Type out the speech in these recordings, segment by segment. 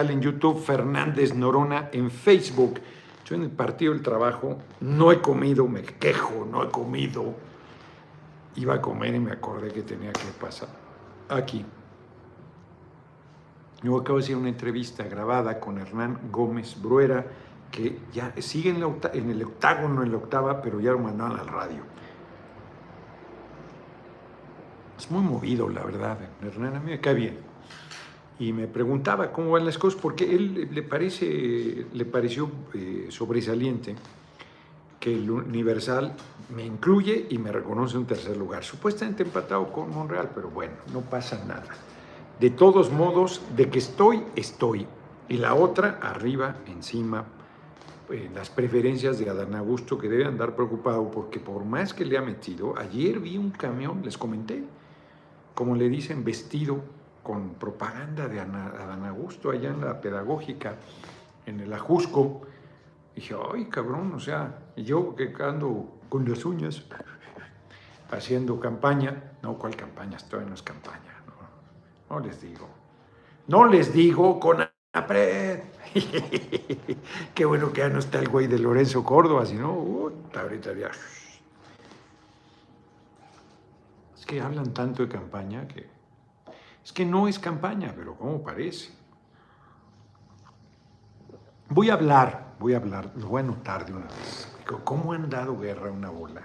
en YouTube, Fernández Norona en Facebook. Yo en el Partido del Trabajo no he comido, me quejo, no he comido. Iba a comer y me acordé que tenía que pasar aquí. Yo acabo de hacer una entrevista grabada con Hernán Gómez Bruera, que ya sigue en, en el octágono, en la octava, pero ya lo mandaron al radio. Es muy movido, la verdad. Hernán a mí me cae bien y me preguntaba cómo van las cosas, porque él le, parece, le pareció eh, sobresaliente que el Universal me incluye y me reconoce un tercer lugar. Supuestamente empatado con Monreal, pero bueno, no pasa nada. De todos modos, de que estoy, estoy. Y la otra, arriba, encima, eh, las preferencias de Adán Augusto, que debe andar preocupado porque por más que le ha metido, ayer vi un camión, les comenté, como le dicen, vestido con propaganda de Adán Augusto allá en la pedagógica, en el Ajusco. dije, ay, cabrón, o sea, yo que ando con las uñas haciendo campaña. No, ¿cuál campaña? Estoy en las campaña. No, no les digo. No les digo con apred. Qué bueno que ya no está el güey de Lorenzo Córdoba, si no, uh, ahorita ya. Es que hablan tanto de campaña que es que no es campaña, pero ¿cómo parece? Voy a hablar, voy a hablar, lo voy a anotar de una vez. ¿Cómo han dado guerra a una bola?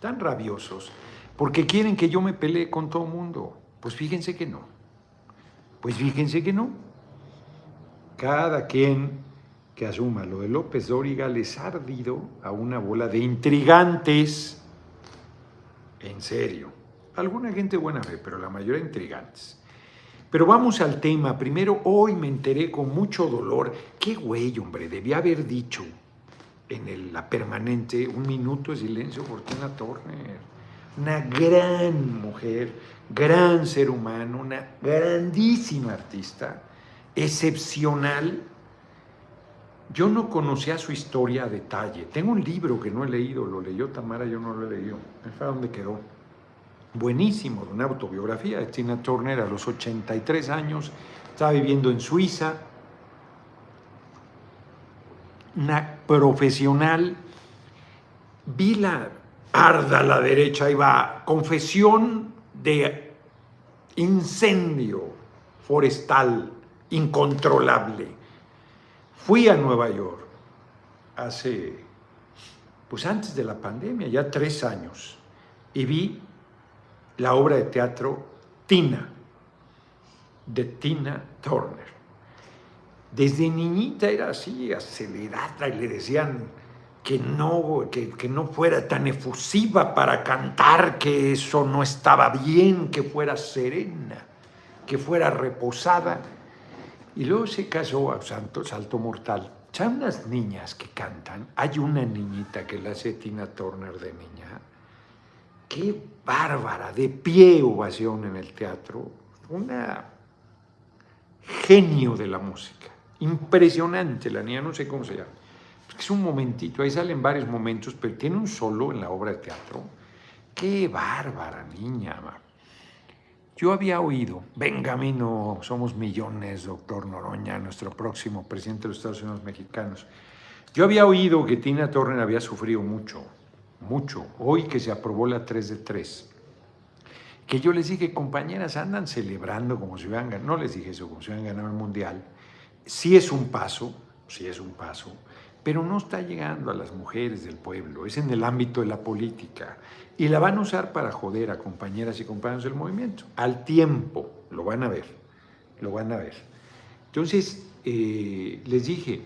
Tan rabiosos, porque quieren que yo me pelee con todo mundo. Pues fíjense que no. Pues fíjense que no. Cada quien que asuma lo de López Dóriga les ha ardido a una bola de intrigantes. En serio. Alguna gente buena fe, pero la mayoría intrigantes. Pero vamos al tema. Primero, hoy me enteré con mucho dolor. Qué güey, hombre, debía haber dicho en la permanente un minuto de silencio por Tina Turner. Una gran mujer, gran ser humano, una grandísima artista, excepcional. Yo no conocía su historia a detalle. Tengo un libro que no he leído, lo leyó Tamara, yo no lo he leído. ¿A dónde quedó? Buenísimo de una autobiografía de Tina Turner a los 83 años, estaba viviendo en Suiza, una profesional, vi la arda a la derecha, iba confesión de incendio forestal incontrolable. Fui a Nueva York hace, pues antes de la pandemia, ya tres años, y vi la obra de teatro Tina, de Tina Turner. Desde niñita era así, acelerada, y le decían que no, que, que no fuera tan efusiva para cantar, que eso no estaba bien, que fuera serena, que fuera reposada. Y luego se casó a Santo Salto Mortal. Ya unas niñas que cantan, hay una niñita que la hace Tina Turner de niña, qué bárbara, de pie ovación en el teatro, una genio de la música, impresionante la niña, no sé cómo se llama, es un momentito, ahí salen varios momentos, pero tiene un solo en la obra de teatro, qué bárbara niña, yo había oído, venga a mí no somos millones, doctor Noroña, nuestro próximo presidente de los Estados Unidos mexicanos. Yo había oído que Tina Turner había sufrido mucho, mucho. Hoy que se aprobó la 3 de 3, que yo les dije, compañeras, andan celebrando como si hubieran ganado, no les dije eso, como si hubieran ganado el Mundial. Sí es un paso, sí es un paso, pero no está llegando a las mujeres del pueblo, es en el ámbito de la política. Y la van a usar para joder a compañeras y compañeros del movimiento. Al tiempo, lo van a ver, lo van a ver. Entonces, eh, les dije,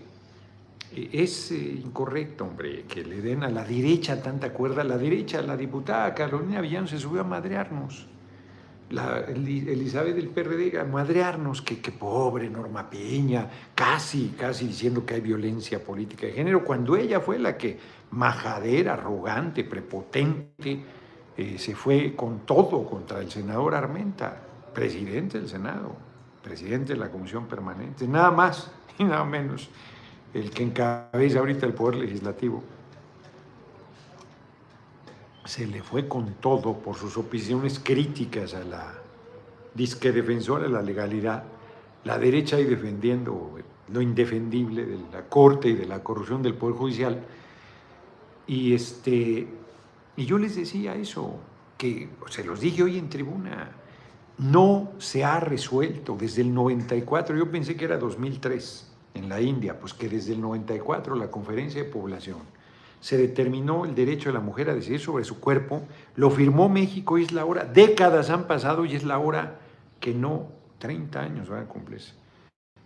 es eh, incorrecto, hombre, que le den a la derecha tanta cuerda. La derecha, la diputada Carolina Villano se subió a madrearnos. La Elizabeth del PRD a madrearnos, que, que pobre Norma Peña, casi, casi diciendo que hay violencia política de género, cuando ella fue la que, majadera, arrogante, prepotente, eh, se fue con todo contra el senador Armenta, presidente del Senado, presidente de la Comisión Permanente, nada más y nada menos el que encabeza ahorita el Poder Legislativo, se le fue con todo por sus opiniones críticas a la disque defensora de la legalidad la derecha ahí defendiendo lo indefendible de la corte y de la corrupción del Poder Judicial. Y, este, y yo les decía eso, que se los dije hoy en tribuna, no se ha resuelto desde el 94, yo pensé que era 2003 en la India, pues que desde el 94 la conferencia de población se determinó el derecho de la mujer a decidir sobre su cuerpo, lo firmó México y es la hora, décadas han pasado y es la hora que no, 30 años van a cumplirse,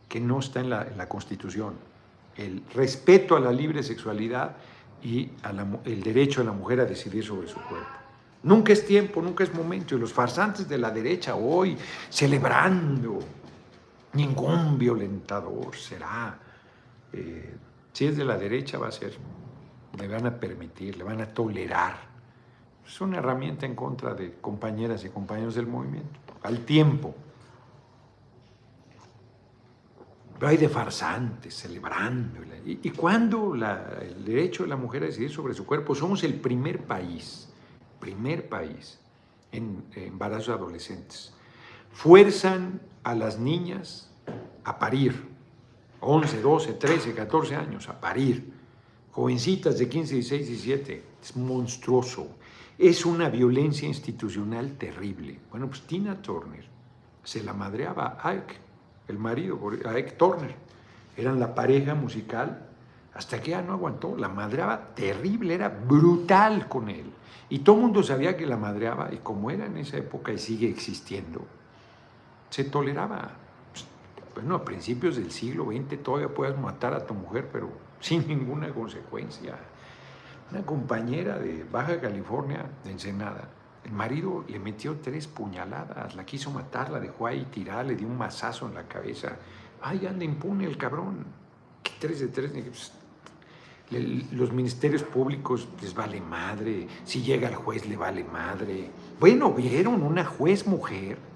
que no está en la, en la Constitución. El respeto a la libre sexualidad y el derecho de la mujer a decidir sobre su cuerpo. Nunca es tiempo, nunca es momento. Y los farsantes de la derecha hoy celebrando, ningún violentador será. Eh, si es de la derecha va a ser, le van a permitir, le van a tolerar. Es una herramienta en contra de compañeras y compañeros del movimiento. Al tiempo. Pero hay de farsantes celebrando. ¿Y, cuando el derecho de la mujer a decidir sobre su cuerpo? Somos el primer país primer país en embarazos adolescentes. Fuerzan a las niñas a parir, 11, 12, 13, 14 años, a parir. Jovencitas de 15, 16, 17. Es monstruoso. Es una violencia institucional terrible. Bueno, pues Tina Turner se la madreaba a Ike, el marido, a Ike Turner. Eran la pareja musical hasta que ya no aguantó. La madreaba terrible, era brutal con él. Y todo el mundo sabía que la madreaba, y como era en esa época y sigue existiendo, se toleraba. Bueno, a principios del siglo XX todavía puedes matar a tu mujer, pero sin ninguna consecuencia. Una compañera de Baja California, de Ensenada, el marido le metió tres puñaladas, la quiso matar, la dejó ahí tirada, le dio un mazazo en la cabeza. Ay, anda impune el cabrón. ¿Qué tres de tres? Pues, los ministerios públicos les vale madre, si llega el juez le vale madre. Bueno, vieron una juez mujer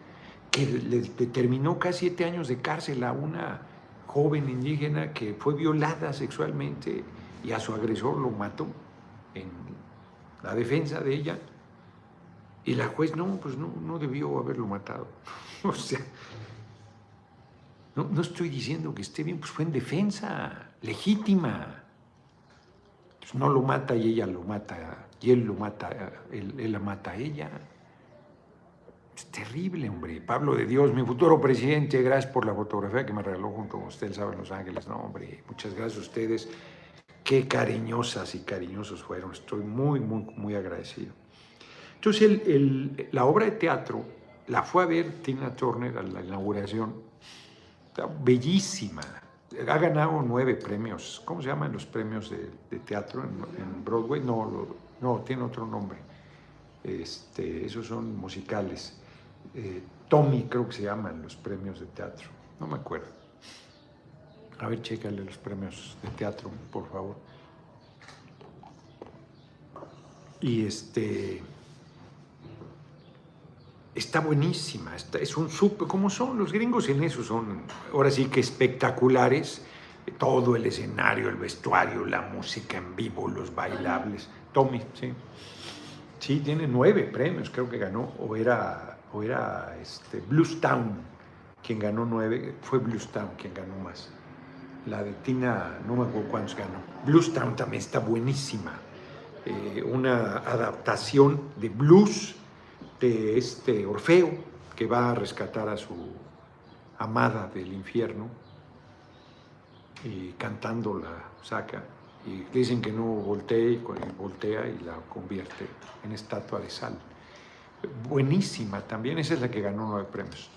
que le determinó casi siete años de cárcel a una joven indígena que fue violada sexualmente y a su agresor lo mató en la defensa de ella. Y la juez no, pues no, no debió haberlo matado. o sea, no, no estoy diciendo que esté bien, pues fue en defensa legítima. Pues, no lo mata y ella lo mata, y él lo mata, él, la mata a ella. Es terrible, hombre. Pablo de Dios, mi futuro presidente, gracias por la fotografía que me regaló junto con usted, sabe, en Los Ángeles. No, hombre, muchas gracias a ustedes. Qué cariñosas y cariñosos fueron. Estoy muy, muy, muy agradecido. Entonces, la obra de teatro la fue a ver Tina Turner a la inauguración. Bellísima, ha ganado nueve premios. ¿Cómo se llaman los premios de, teatro en, Broadway? No, no, tiene otro nombre. Este, esos son musicales. Eh, Tommy creo que se llaman los premios de teatro. No me acuerdo. A ver, chécale los premios de teatro, por favor. Y este está buenísima, es un súper, como son los gringos en eso, son ahora sí que espectaculares, todo el escenario, el vestuario, la música en vivo, los bailables. Tommy, sí. Sí, tiene nueve premios, creo que ganó, o era, o era este, Bluestown quien ganó nueve, fue Bluestown quien ganó más. La de Tina, no me acuerdo cuántos ganó. Bluestown también está buenísima. Eh, una adaptación de blues de este Orfeo que va a rescatar a su amada del infierno y cantando la saca y dicen que no voltea y voltea y la convierte en estatua de sal. Buenísima también, esa es la que ganó nueve premios.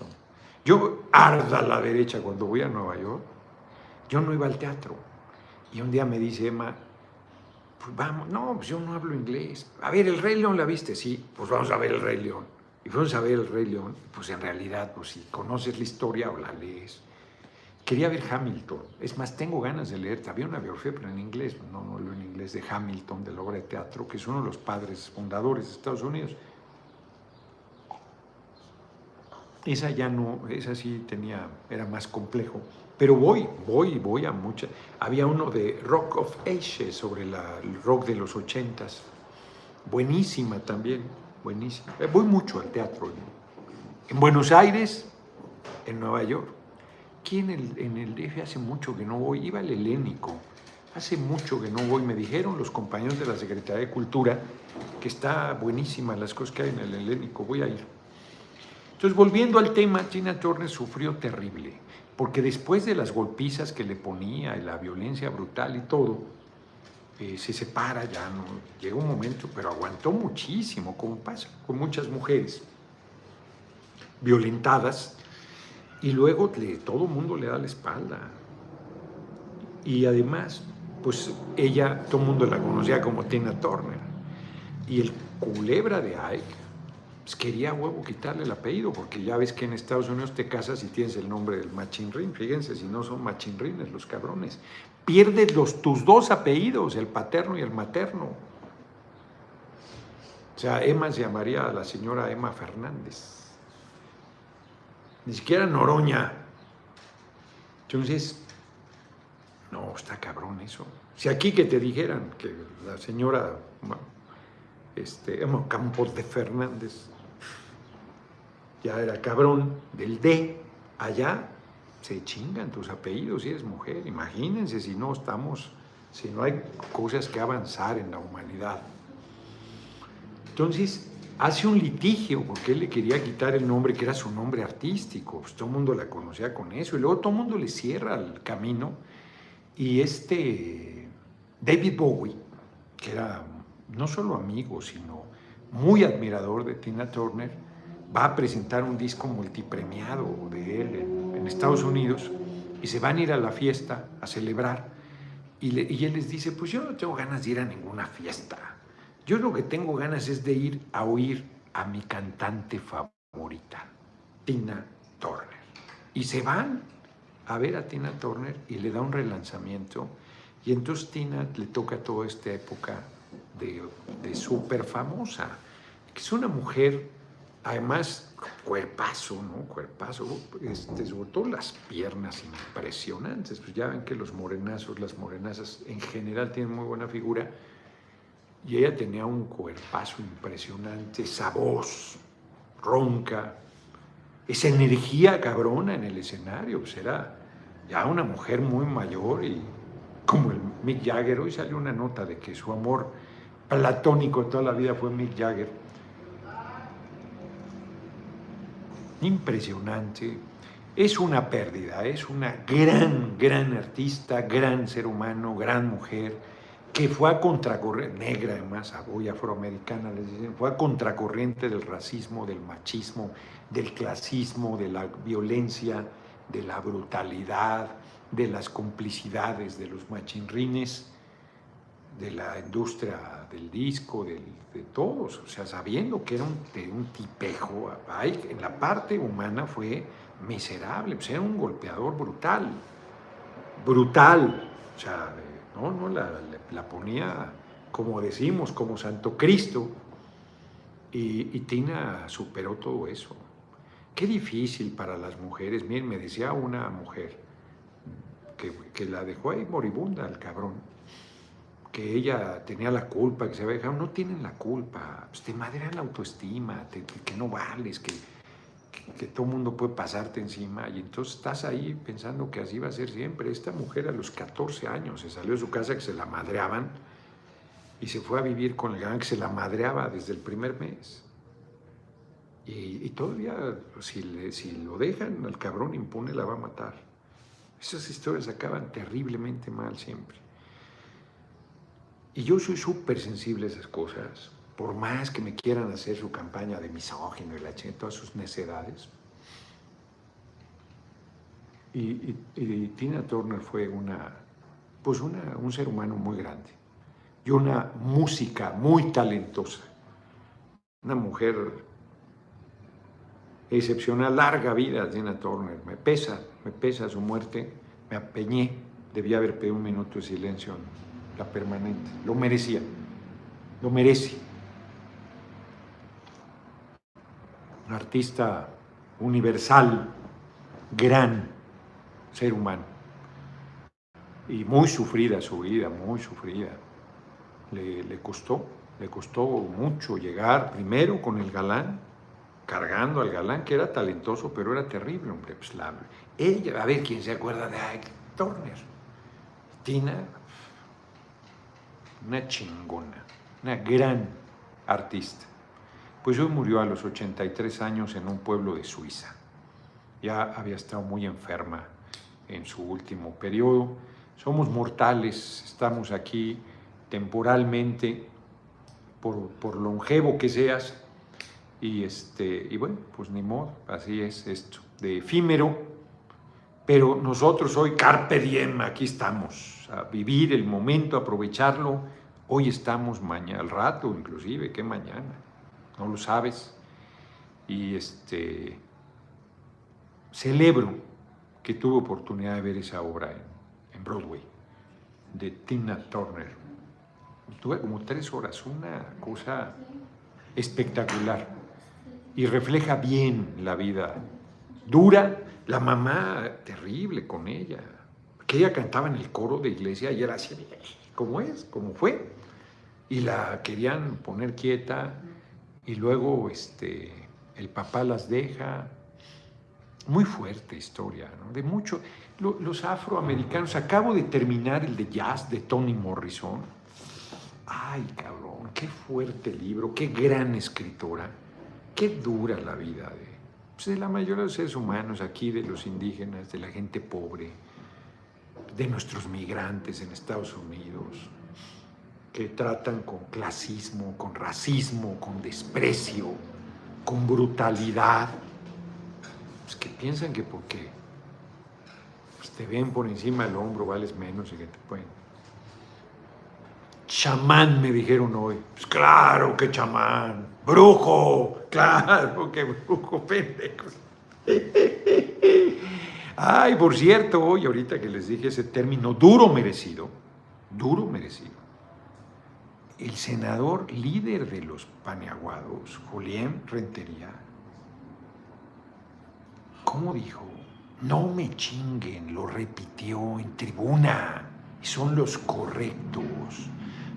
Yo arda a la derecha cuando voy a Nueva York, yo no iba al teatro y un día me dice Emma, pues vamos, no, pues yo no hablo inglés. A ver, ¿el Rey León la viste? Sí, pues vamos a ver el Rey León. Y fuimos a ver el Rey León, pues en realidad, pues si conoces la historia o la lees. Quería ver Hamilton. Es más, tengo ganas de leer. Había una biografía, pero en inglés, no, no lo en inglés, de Hamilton, de la obra de teatro, que es uno de los padres fundadores de Estados Unidos. Esa ya no, esa sí tenía, era más complejo. Pero voy, voy, voy a muchas. Había uno de Rock of Ages sobre el rock de los ochentas. Buenísima también, buenísima. Eh, voy mucho al teatro. En Buenos Aires, en Nueva York. aquí en el, en el DF hace mucho que no voy, iba al helénico, hace mucho que no voy, me dijeron los compañeros de la Secretaría de Cultura que está buenísima las cosas que hay en el helénico, voy a ir. Entonces, volviendo al tema, Tina Turner sufrió terrible, porque después de las golpizas que le ponía la violencia brutal y todo, eh, se separa ya, ¿no? llega un momento, pero aguantó muchísimo, como pasa con muchas mujeres violentadas, y luego le, todo el mundo le da la espalda. Y además, pues ella, todo el mundo la conocía como Tina Turner. Y el culebra de Ike pues, quería huevo quitarle el apellido, porque ya ves que en Estados Unidos te casas y tienes el nombre del machinrin. Fíjense, si no son machinrines los cabrones. Pierdes los, tus dos apellidos, el paterno y el materno. O sea, Emma se llamaría la señora Emma Fernández ni siquiera Noroña. Entonces, no, está cabrón eso. Si aquí que te dijeran que la señora este, Campos de Fernández ya era cabrón del D, allá se chingan tus apellidos si eres mujer. Imagínense si no estamos, si no hay cosas que avanzar en la humanidad. Entonces, hace un litigio porque él le quería quitar el nombre que era su nombre artístico. Pues todo el mundo la conocía con eso. Y luego todo el mundo le cierra el camino. Y este David Bowie, que era no solo amigo, sino muy admirador de Tina Turner, va a presentar un disco multipremiado de él en, Estados Unidos y se van a ir a la fiesta a celebrar. Y, y él les dice, pues yo no tengo ganas de ir a ninguna fiesta yo lo que tengo ganas es de ir a oír a mi cantante favorita, Tina Turner. Y se van a ver a Tina Turner y le da un relanzamiento. Y entonces Tina le toca toda esta época de, de súper famosa, que es una mujer, además, cuerpazo, ¿no? Cuerpazo, este, sobre todo las piernas impresionantes. Pues ya ven que los morenazos, las morenazas en general tienen muy buena figura y ella tenía un cuerpazo impresionante, esa voz ronca, esa energía cabrona en el escenario. Pues era ya una mujer muy mayor y como el Mick Jagger. Hoy salió una nota de que su amor platónico toda la vida fue Mick Jagger. Impresionante. Es una pérdida, es una gran, gran artista, gran ser humano, gran mujer que fue a contracorriente, negra además, hoy afroamericana, les dicen, fue a contracorriente del racismo, del machismo, del clasismo, de la violencia, de la brutalidad, de las complicidades de los machinrines, de la industria del disco, de todos, o sea, sabiendo que era un, un tipejo, en la parte humana fue miserable, pues era un golpeador brutal, brutal, o sea, no, no, la, la ponía, como decimos, como Santo Cristo. Y, Tina superó todo eso. Qué difícil para las mujeres. Miren, me decía una mujer que, la dejó ahí moribunda al cabrón, que ella tenía la culpa, que se había dejado. No tienen la culpa. Pues te madrean la autoestima, que no vales, que, que, todo mundo puede pasarte encima y entonces estás ahí pensando que así va a ser siempre. Esta mujer a los 14 años se salió de su casa que se la madreaban y se fue a vivir con el gran que se la madreaba desde el primer mes. Y, todavía, si, si lo dejan, el cabrón impune la va a matar. Esas historias acaban terriblemente mal siempre. Y yo soy súper sensible a esas cosas por más que me quieran hacer su campaña de misógino y la todas sus necedades. Y, Tina Turner fue una, pues una, un ser humano muy grande y una música muy talentosa. Una mujer excepcional, larga vida, Tina Turner. Me pesa, me pesa su muerte. Me apeñé, debía haber pedido un minuto de silencio en permanente. Lo merecía, lo merece. artista universal, gran ser humano. Y muy sufrida su vida, muy sufrida. Le, costó, le costó mucho llegar primero con el galán, cargando al galán, que era talentoso, pero era terrible, hombre. Pues la, ella, a ver quién se acuerda de Ike Turner. Tina, una chingona, una gran artista. Pues hoy murió a los 83 años en un pueblo de Suiza. Ya había estado muy enferma en su último periodo. Somos mortales, estamos aquí temporalmente, por, por longevo que seas, y, este, y bueno, pues ni modo, así es esto, de efímero, pero nosotros hoy, carpe diem, aquí estamos, vivir el momento, aprovecharlo, hoy estamos, mañana, al rato inclusive, que mañana, no lo sabes, y este, celebro que tuve oportunidad de ver esa obra en, en Broadway, de Tina Turner, tuve como tres horas, una cosa espectacular. Y refleja bien la vida dura. La mamá, terrible con ella, que ella cantaba en el coro de iglesia y era así, como es, como fue. Y la querían poner quieta y luego este, el papá las deja. Muy fuerte historia, ¿no? De mucho. los afroamericanos, acabo de terminar el de jazz de Toni Morrison. Ay, cabrón, qué fuerte libro, qué gran escritora qué dura la vida pues, de, la mayoría de los seres humanos aquí, de los indígenas, de la gente pobre, de nuestros migrantes en Estados Unidos, que tratan con clasismo, con racismo, con desprecio, con brutalidad. Pues que piensan que porque pues, te ven por encima del hombro vales menos y que te pueden Chamán, me dijeron hoy. Pues claro que chamán. Brujo, claro que brujo, pendejos. Ay, por cierto, hoy ahorita que les dije ese término duro merecido, duro merecido. El senador líder de los paneaguados, Julián Rentería, ¿cómo dijo? No me chinguen, lo repitió en tribuna, son los correctos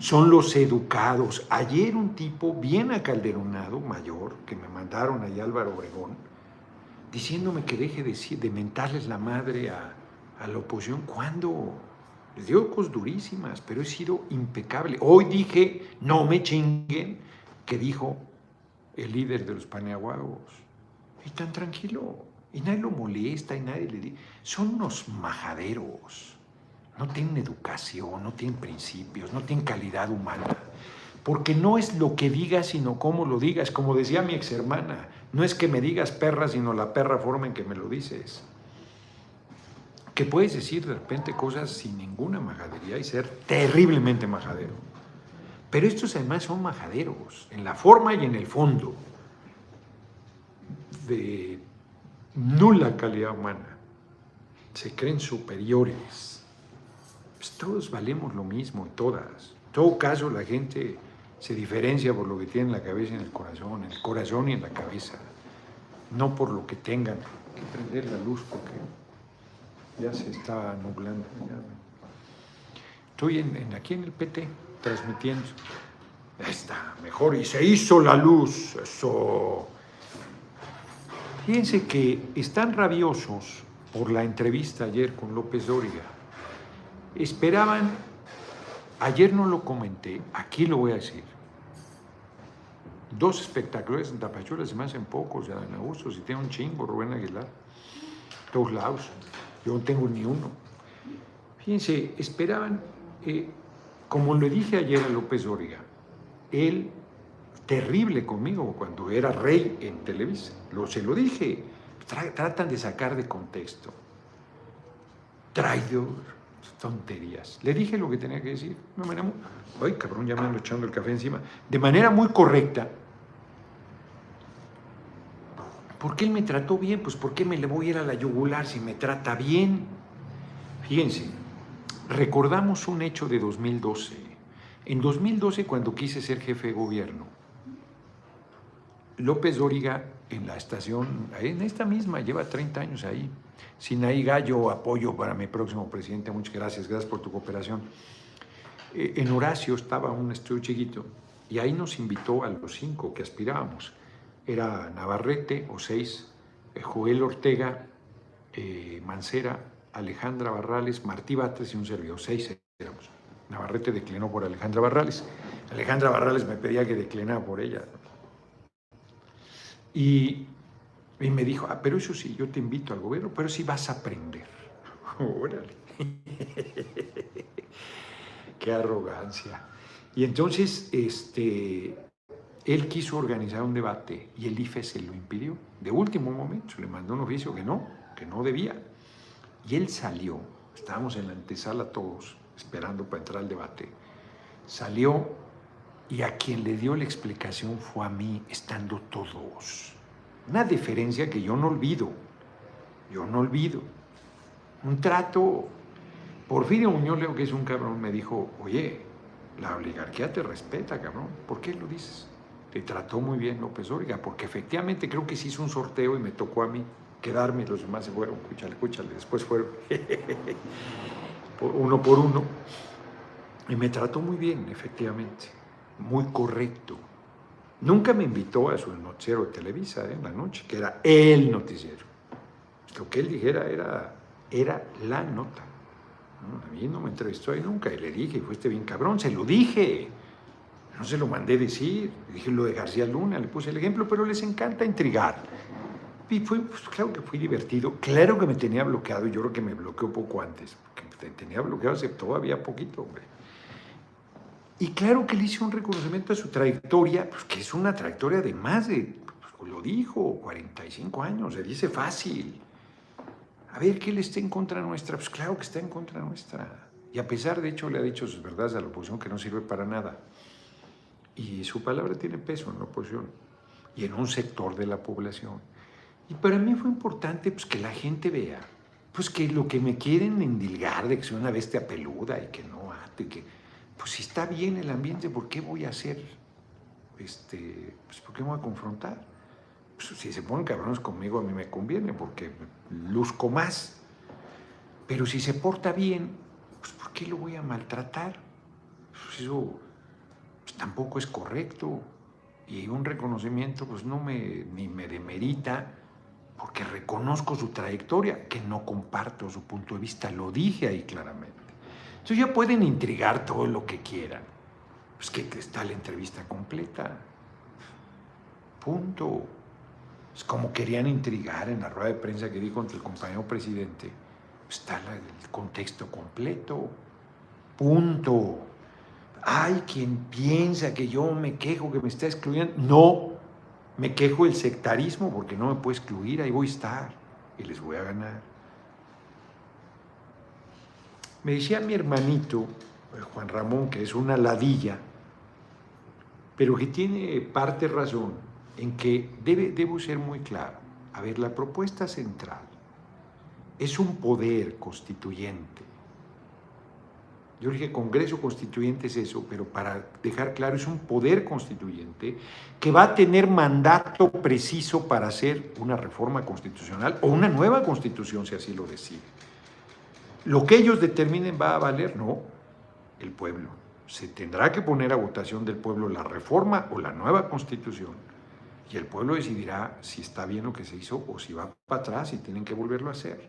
son los educados. Ayer un tipo bien acalderonado, mayor, que me mandaron ahí Álvaro Obregón, diciéndome que deje de, de mentarles la madre a, la oposición. ¿Cuándo? Les dio cosas durísimas, pero he sido impecable. Hoy dije, no me chinguen, que dijo el líder de los paneaguados. Y tan tranquilo. Y nadie lo molesta y nadie le dice. Son unos majaderos no tienen educación, no tienen principios, no tienen calidad humana. Porque no es lo que digas, sino cómo lo digas. Como decía mi ex hermana, no es que me digas perra, sino la perra forma en que me lo dices. Que puedes decir de repente cosas sin ninguna majadería y ser terriblemente majadero. Pero estos además son majaderos, en la forma y en el fondo, de nula calidad humana. Se creen superiores pues, todos valemos lo mismo, todas. En todo caso, la gente se diferencia por lo que tiene en la cabeza y en el corazón, en el corazón y en la cabeza, no por lo que tengan. Hay que prender la luz porque ya se está nublando. Estoy en, aquí en el PT transmitiendo. Ya está, mejor. Y se hizo la luz. Eso. Fíjense que están rabiosos por la entrevista ayer con López Dóriga esperaban, ayer no lo comenté, aquí lo voy a decir, dos espectaculares en Tapachula se me hacen pocos, ya en Augusto, si tiene un chingo, Rubén Aguilar, todos lados, yo no tengo ni uno. Fíjense, esperaban, eh, como le dije ayer a López Origa, él terrible conmigo cuando era rey en Televisa, lo, se lo dije, tratan de sacar de contexto. Traidor, tonterías. Le dije lo que tenía que decir. De manera ay, cabrón, ya me ando echando el café encima. De manera muy correcta. ¿Por qué él me trató bien? Pues ¿por qué me le voy a ir a la yugular si me trata bien? Fíjense, recordamos un hecho de 2012. En 2012, cuando quise ser jefe de gobierno, López Dóriga en la estación, en esta misma, lleva 30 años ahí, Sinaí Gallo, apoyo para mi próximo presidente, muchas gracias, gracias por tu cooperación. Eh, en Horacio estaba un estudio chiquito y ahí nos invitó a los cinco que aspirábamos era Navarrete o seis, eh, Joel Ortega, eh, Mancera, Alejandra Barrales, Martí Batres y un servidor, seis éramos. Navarrete declinó por Alejandra Barrales. Alejandra Barrales me pedía que declinara por ella. Y, y me dijo, ah, pero eso sí, yo te invito al gobierno, pero sí vas a aprender. Órale. Qué arrogancia. Y entonces, este, él quiso organizar un debate y el IFE se lo impidió. De último momento, le mandó un oficio que no, que no debía. Y él salió, estábamos en la antesala todos, esperando para entrar al debate. Salió y a quien le dio la explicación fue a mí, estando todos. Una diferencia que yo no olvido. Yo no olvido. Un trato. Porfirio Muñoz Leo, que es un cabrón, me dijo, oye, la oligarquía te respeta, cabrón. ¿Por qué lo dices? Te trató muy bien López Oiga, porque efectivamente creo que se hizo un sorteo y me tocó a mí quedarme y los demás se fueron. Escúchale, escúchale. Después fueron uno por uno. Y me trató muy bien, efectivamente. Muy correcto. Nunca me invitó a su noticiero de Televisa ¿eh? en la noche, que era el noticiero. Lo que él dijera era, era la nota. A mí no me entrevistó ahí nunca y le dije, fuiste bien cabrón, se lo dije. No se lo mandé decir. Dije lo de García Luna, le puse el ejemplo, pero les encanta intrigar. Y fue, pues, claro que fui divertido. Claro que me tenía bloqueado yo creo que me bloqueó poco antes, porque tenía bloqueado hace todavía poquito, hombre. Y claro que le hice un reconocimiento a su trayectoria, pues que es una trayectoria de más de, pues, lo dijo, 45 años, se dice fácil. A ver, ¿qué le está en contra nuestra? Pues claro que está en contra nuestra. Y a pesar, de hecho, le ha dicho sus verdades a la oposición que no sirve para nada. Y su palabra tiene peso en la oposición y en un sector de la población. Y para mí fue importante pues, que la gente vea pues que lo que me quieren endilgar de que soy una bestia peluda y que no ate, que pues si está bien el ambiente, ¿por qué voy a hacer? Este, pues ¿por qué me voy a confrontar? Pues, si se ponen cabrones conmigo a mí me conviene porque luzco más. Pero si se porta bien, pues ¿por qué lo voy a maltratar? Pues eso pues, tampoco es correcto. Y un reconocimiento pues no me, ni me demerita porque reconozco su trayectoria, que no comparto su punto de vista, lo dije ahí claramente. Entonces ya pueden intrigar todo lo que quieran. Pues que está la entrevista completa. Punto. Es como querían intrigar en la rueda de prensa que di contra el compañero presidente. Está el contexto completo. Punto. Hay quien piensa que yo me quejo, que me está excluyendo. No, me quejo del sectarismo porque no me puedo excluir, ahí voy a estar y les voy a ganar. Me decía mi hermanito, eh, Juan Ramón, que es una ladilla, pero que tiene parte razón en que debe, debo ser muy claro. A ver, la propuesta central es un poder constituyente yo dije Congreso Constituyente es eso, pero para dejar claro, es un poder constituyente que va a tener mandato preciso para hacer una reforma constitucional o una nueva constitución, si así lo decide. Lo que ellos determinen va a valer, no, el pueblo. Se tendrá que poner a votación del pueblo la reforma o la nueva constitución. Y el pueblo decidirá si está bien lo que se hizo o si va para atrás y tienen que volverlo a hacer.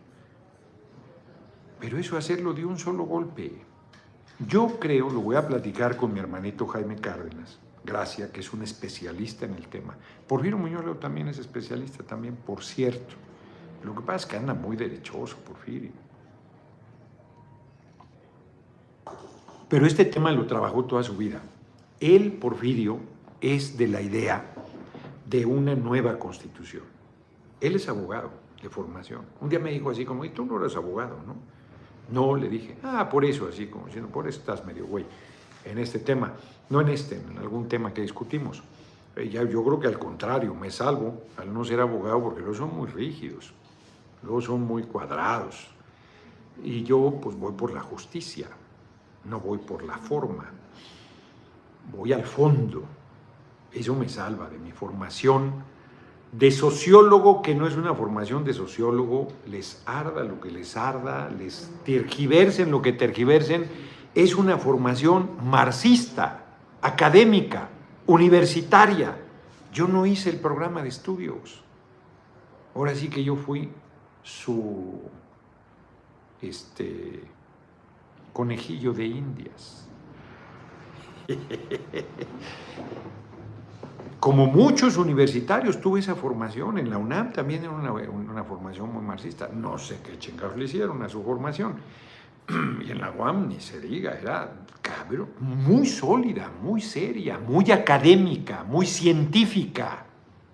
Pero eso hacerlo de un solo golpe, yo creo, lo voy a platicar con mi hermanito Jaime Cárdenas, Gracia, que es un especialista en el tema. Porfirio Muñoz Leo también es especialista también, por cierto. Lo que pasa es que anda muy derechoso, Porfirio. Pero este tema lo trabajó toda su vida. Él, Porfirio, es de la idea de una nueva constitución. Él es abogado de formación. Un día me dijo así como, y tú no eres abogado, ¿no? No, le dije, ah, por eso, así como diciendo, por eso estás medio güey en este tema. No en este, en algún tema que discutimos. Eh, ya, yo creo que al contrario, me salvo al no ser abogado porque luego son muy rígidos, luego son muy cuadrados. Y yo pues voy por la justicia, no voy por la forma, voy al fondo. Eso me salva de mi formación de sociólogo, que no es una formación de sociólogo, les arda lo que les arda, les tergiversen lo que tergiversen, es una formación marxista, académica, universitaria. Yo no hice el programa de estudios. Ahora sí que yo fui su este, conejillo de indias. Como muchos universitarios tuve esa formación, en la UNAM también era una, formación muy marxista. No sé qué chingados le hicieron a su formación. Y en la UAM ni se diga, era cabrón, muy sólida, muy seria, muy académica, muy científica.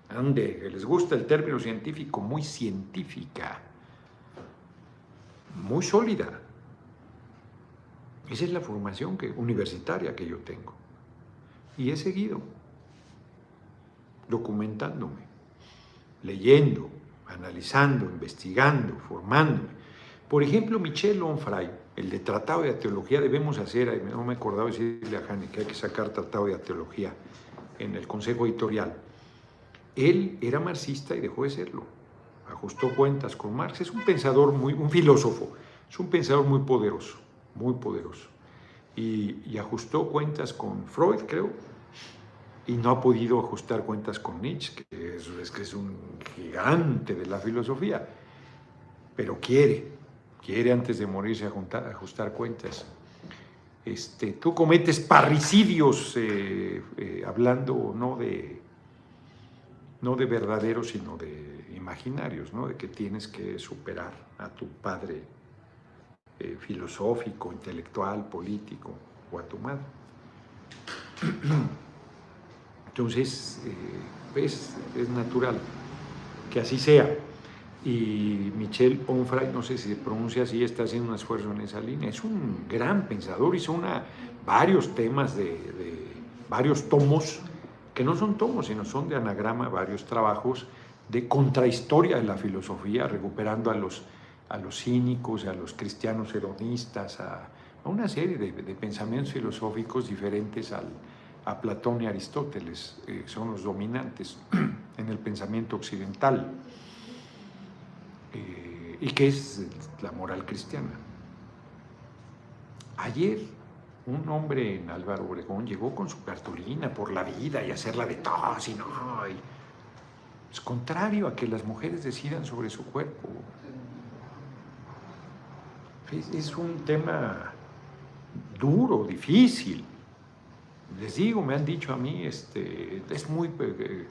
Ande, les gusta el término científico, muy científica, muy sólida. Esa es la formación que, universitaria que yo tengo. Y he seguido documentándome, leyendo, analizando, investigando, formándome. Por ejemplo, Michel Onfray, el de Tratado de Teología, debemos hacer, no me acordaba decirle a Jani que hay que sacar Tratado de Teología en el Consejo Editorial. Él era marxista y dejó de serlo. Ajustó cuentas con Marx. Es un pensador muy, un filósofo, es un pensador muy poderoso, muy poderoso. Y, y ajustó cuentas con Freud, creo, y no ha podido ajustar cuentas con Nietzsche, que es, que es un gigante de la filosofía, pero quiere, quiere antes de morirse ajustar cuentas. Este, tú cometes parricidios eh, eh, hablando no de, no de verdaderos, sino de imaginarios, ¿no? de que tienes que superar a tu padre eh, filosófico, intelectual, político o a tu madre. Entonces, eh, es, natural que así sea. Y Michel Onfray, no sé si se pronuncia así, está haciendo un esfuerzo en esa línea. Es un gran pensador, hizo una, varios temas de, varios tomos, que no son tomos, sino son de anagrama, varios trabajos de contrahistoria de la filosofía, recuperando a los, a los cínicos, a los cristianos hedonistas, a, una serie de pensamientos filosóficos diferentes al, a Platón y Aristóteles, eh, son los dominantes en el pensamiento occidental, eh, y que es la moral cristiana. Ayer un hombre en Álvaro Obregón llegó con su cartulina por la vida y hacerla de tos y no. es contrario a que las mujeres decidan sobre su cuerpo. es un tema duro, difícil les digo, me han dicho a mí, este, es muy eh,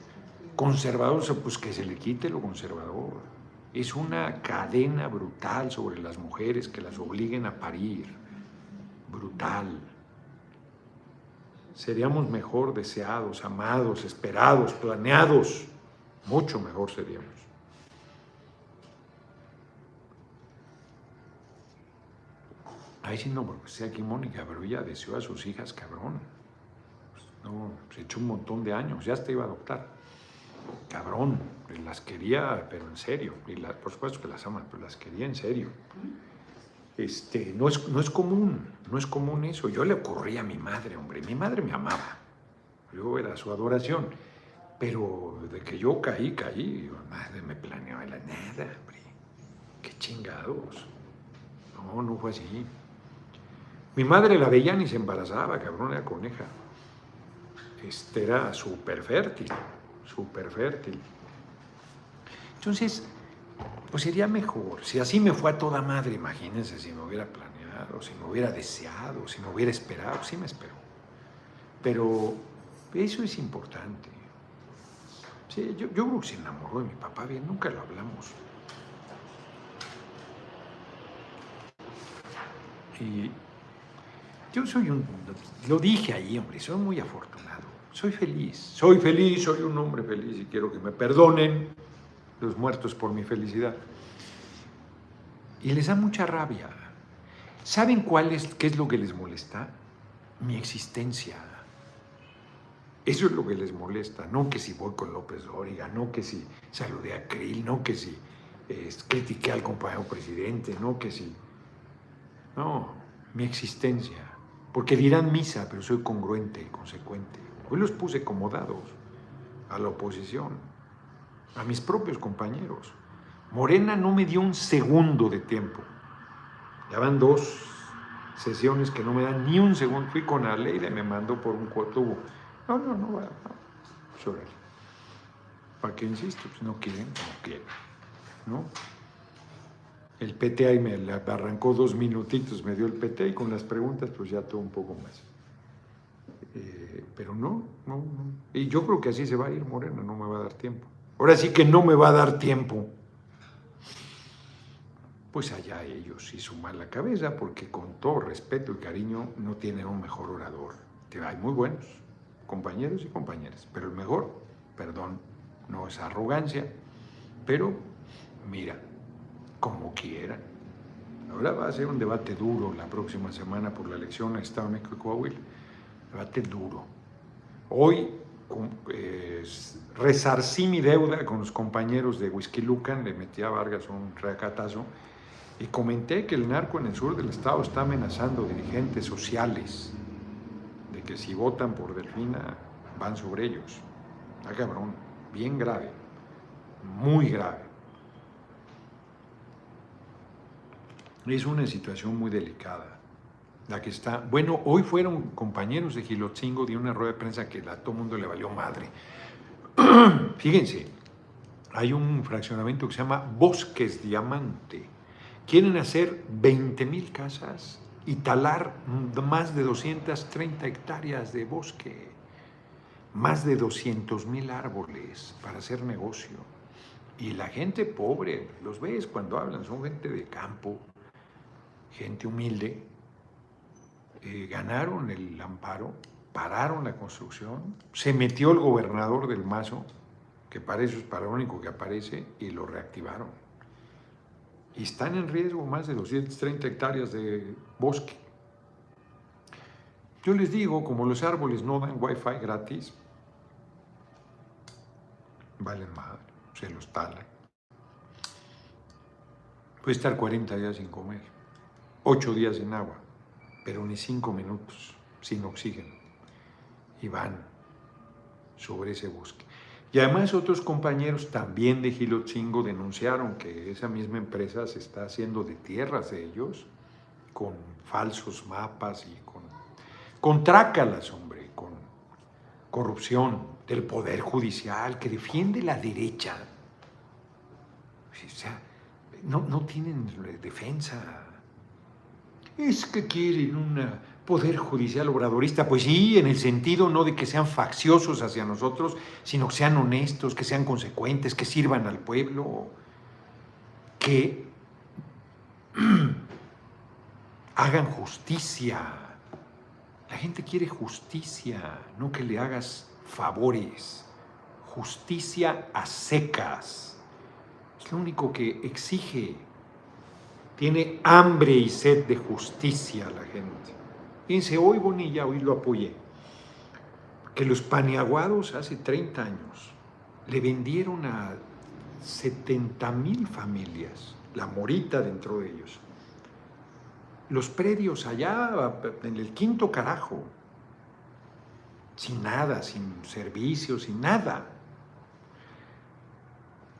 conservador, pues que se le quite lo conservador. Es una cadena brutal sobre las mujeres que las obliguen a parir. Brutal. Seríamos mejor deseados, amados, esperados, planeados. Mucho mejor seríamos. Ay, sí, no, porque sea aquí Mónica, pero ella deseó a sus hijas, cabrón. No, se echó un montón de años, ya te iba a adoptar. Cabrón, las quería, pero en serio. Y por supuesto que las ama, pero las quería en serio. Este, no, es, no es común, no es común eso. Yo le ocurría a mi madre, hombre. Mi madre me amaba. Yo era su adoración. Pero de que yo caí, caí. Yo, madre, me planeó la nada, hombre. Qué chingados. No, no fue así. Mi madre la veía ni se embarazaba, cabrón, era coneja este era súper fértil, súper fértil. Entonces, pues sería mejor, si así me fue a toda madre, imagínense si me hubiera planeado, si me hubiera deseado, si me hubiera esperado, sí me esperó. Pero eso es importante. Sí, yo, yo creo que se enamoró de mi papá bien, nunca lo hablamos. Y yo soy un, lo dije ahí, hombre, soy muy afortunado soy feliz, soy feliz, soy un hombre feliz y quiero que me perdonen los muertos por mi felicidad. Y les da mucha rabia. ¿Saben cuál es, qué es lo que les molesta? Mi existencia. Eso es lo que les molesta, no que si voy con López Dóriga, no que si saludé a Krill, no que si eh, critiqué al compañero presidente, no que si... No, mi existencia. Porque dirán misa, pero soy congruente y consecuente. Hoy los puse como dados a la oposición, a mis propios compañeros. Morena no me dio un segundo de tiempo. Ya van dos sesiones que no me dan ni un segundo. Fui con Aleida y me mandó por un tubo. No, no, no, no, ¿Para qué insisto? Pues no quieren, no quieren. ¿no? El PT ahí me arrancó dos minutitos, me dio el PT y con las preguntas pues ya todo un poco más. Eh, pero no, no, no. Y yo creo que así se va a ir Morena, no me va a dar tiempo. Ahora sí que no me va a dar tiempo. Pues allá ellos y suman la cabeza, porque con todo respeto y cariño no tienen un mejor orador. Hay muy buenos compañeros y compañeras, pero el mejor, perdón, no es arrogancia, pero mira, como quieran. Ahora va a ser un debate duro la próxima semana por la elección a Estado México y Coahuila. Debate duro. Hoy eh, resarcí mi deuda con los compañeros de Whisky Lucan, le metí a Vargas un recatazo y comenté que el narco en el sur del estado está amenazando dirigentes sociales, de que si votan por Delfina van sobre ellos. Ah, cabrón, bien grave, muy grave. Es una situación muy delicada la que está. Bueno, hoy fueron compañeros de Gilotzingo de una rueda de prensa que a todo mundo le valió madre. Fíjense, hay un fraccionamiento que se llama Bosques Diamante. Quieren hacer 20 mil casas y talar más de 230 hectáreas de bosque, más de 200 mil árboles para hacer negocio. Y la gente pobre, los ves cuando hablan, son gente de campo, gente humilde, eh, ganaron el amparo, pararon la construcción, se metió el gobernador del Mazo, que para eso es para lo único que aparece, y lo reactivaron. Y están en riesgo más de 230 hectáreas de bosque. Yo les digo, como los árboles no dan wifi gratis, valen madre, se los talan. Puede estar 40 días sin comer ocho días sin agua, pero ni cinco minutos sin oxígeno. Y van sobre ese bosque. Y además otros compañeros también de Gilotzingo denunciaron que esa misma empresa se está haciendo de tierras de ellos con falsos mapas y con, con trácalas, hombre, con corrupción del Poder Judicial que defiende la derecha. O sea, no, no tienen defensa es que quieren un poder judicial obradorista. Pues sí, en el sentido no de que sean facciosos hacia nosotros, sino que sean honestos, que sean consecuentes, que sirvan al pueblo, que hagan justicia. La gente quiere justicia, no que le hagas favores. Justicia a secas. Es lo único que exige tiene hambre y sed de justicia la gente. Fíjense, hoy Bonilla, hoy lo apoyé, que los paneaguados hace 30 años le vendieron a 70 mil familias, la morita dentro de ellos. Los predios allá, en el quinto carajo, sin nada, sin servicios, sin nada.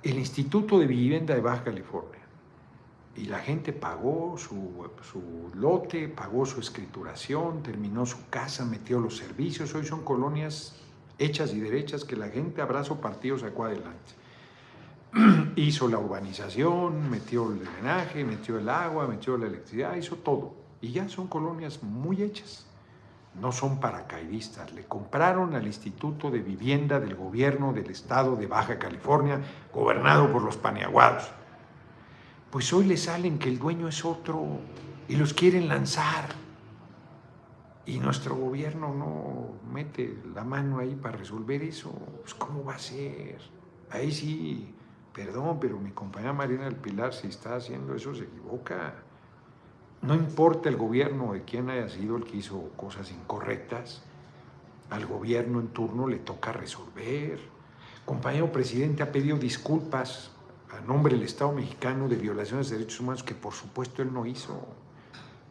El Instituto de Vivienda de Baja California y la gente pagó su, lote, pagó su escrituración, terminó su casa, metió los servicios. Hoy son colonias hechas y derechas que la gente abrazo partido sacó adelante. hizo la urbanización, metió el drenaje, metió el agua, metió la electricidad, hizo todo. Y ya son colonias muy hechas. No son paracaidistas. Le compraron al Instituto de Vivienda del Gobierno del Estado de Baja California, gobernado por los paneaguados pues hoy le salen que el dueño es otro y los quieren lanzar. Y nuestro gobierno no mete la mano ahí para resolver eso. Pues ¿cómo va a ser? Ahí sí, perdón, pero mi compañera Marina del Pilar, si está haciendo eso, se equivoca. No importa el gobierno de quién haya sido el que hizo cosas incorrectas, al gobierno en turno le toca resolver. compañero presidente ha pedido disculpas a nombre del Estado mexicano de violaciones de derechos humanos que por supuesto él no hizo,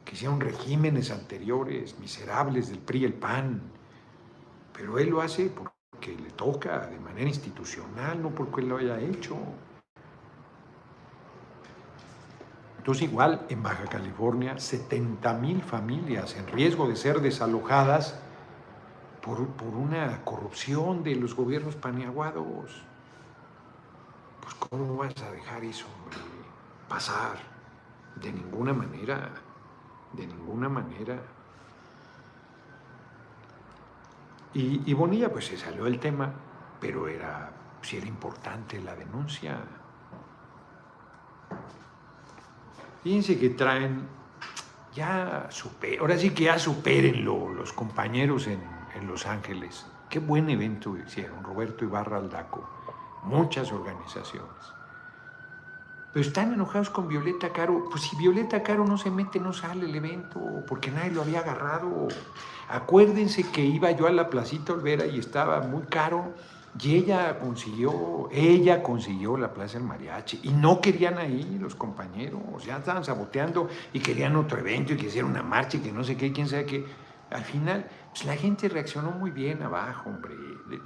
que hicieron regímenes anteriores, miserables del PRI y el PAN, pero él lo hace porque le toca de manera institucional, no porque él lo haya hecho. Entonces igual en Baja California 70 mil familias en riesgo de ser desalojadas por, por una corrupción de los gobiernos paneaguados. ¿Cómo vas a dejar eso, hombre, pasar? De ninguna manera, de ninguna manera. Y, y Bonilla pues se salió del tema, pero era, si era importante la denuncia. Fíjense que traen, ya super, ahora sí que ya supérenlo los compañeros en, en Los Ángeles. Qué buen evento hicieron, Roberto Ibarra Aldaco, muchas organizaciones. Pero están enojados con Violeta Caro. Pues si Violeta Caro no se mete, no sale el evento, porque nadie lo había agarrado. Acuérdense que iba yo a la Placita Olvera y estaba muy caro. Y ella consiguió, ella consiguió la Plaza del Mariachi. Y no querían ahí los compañeros. Ya estaban saboteando y querían otro evento y que hiciera una marcha y que no sé qué, quién sabe qué. Al final, pues la gente reaccionó muy bien abajo, hombre.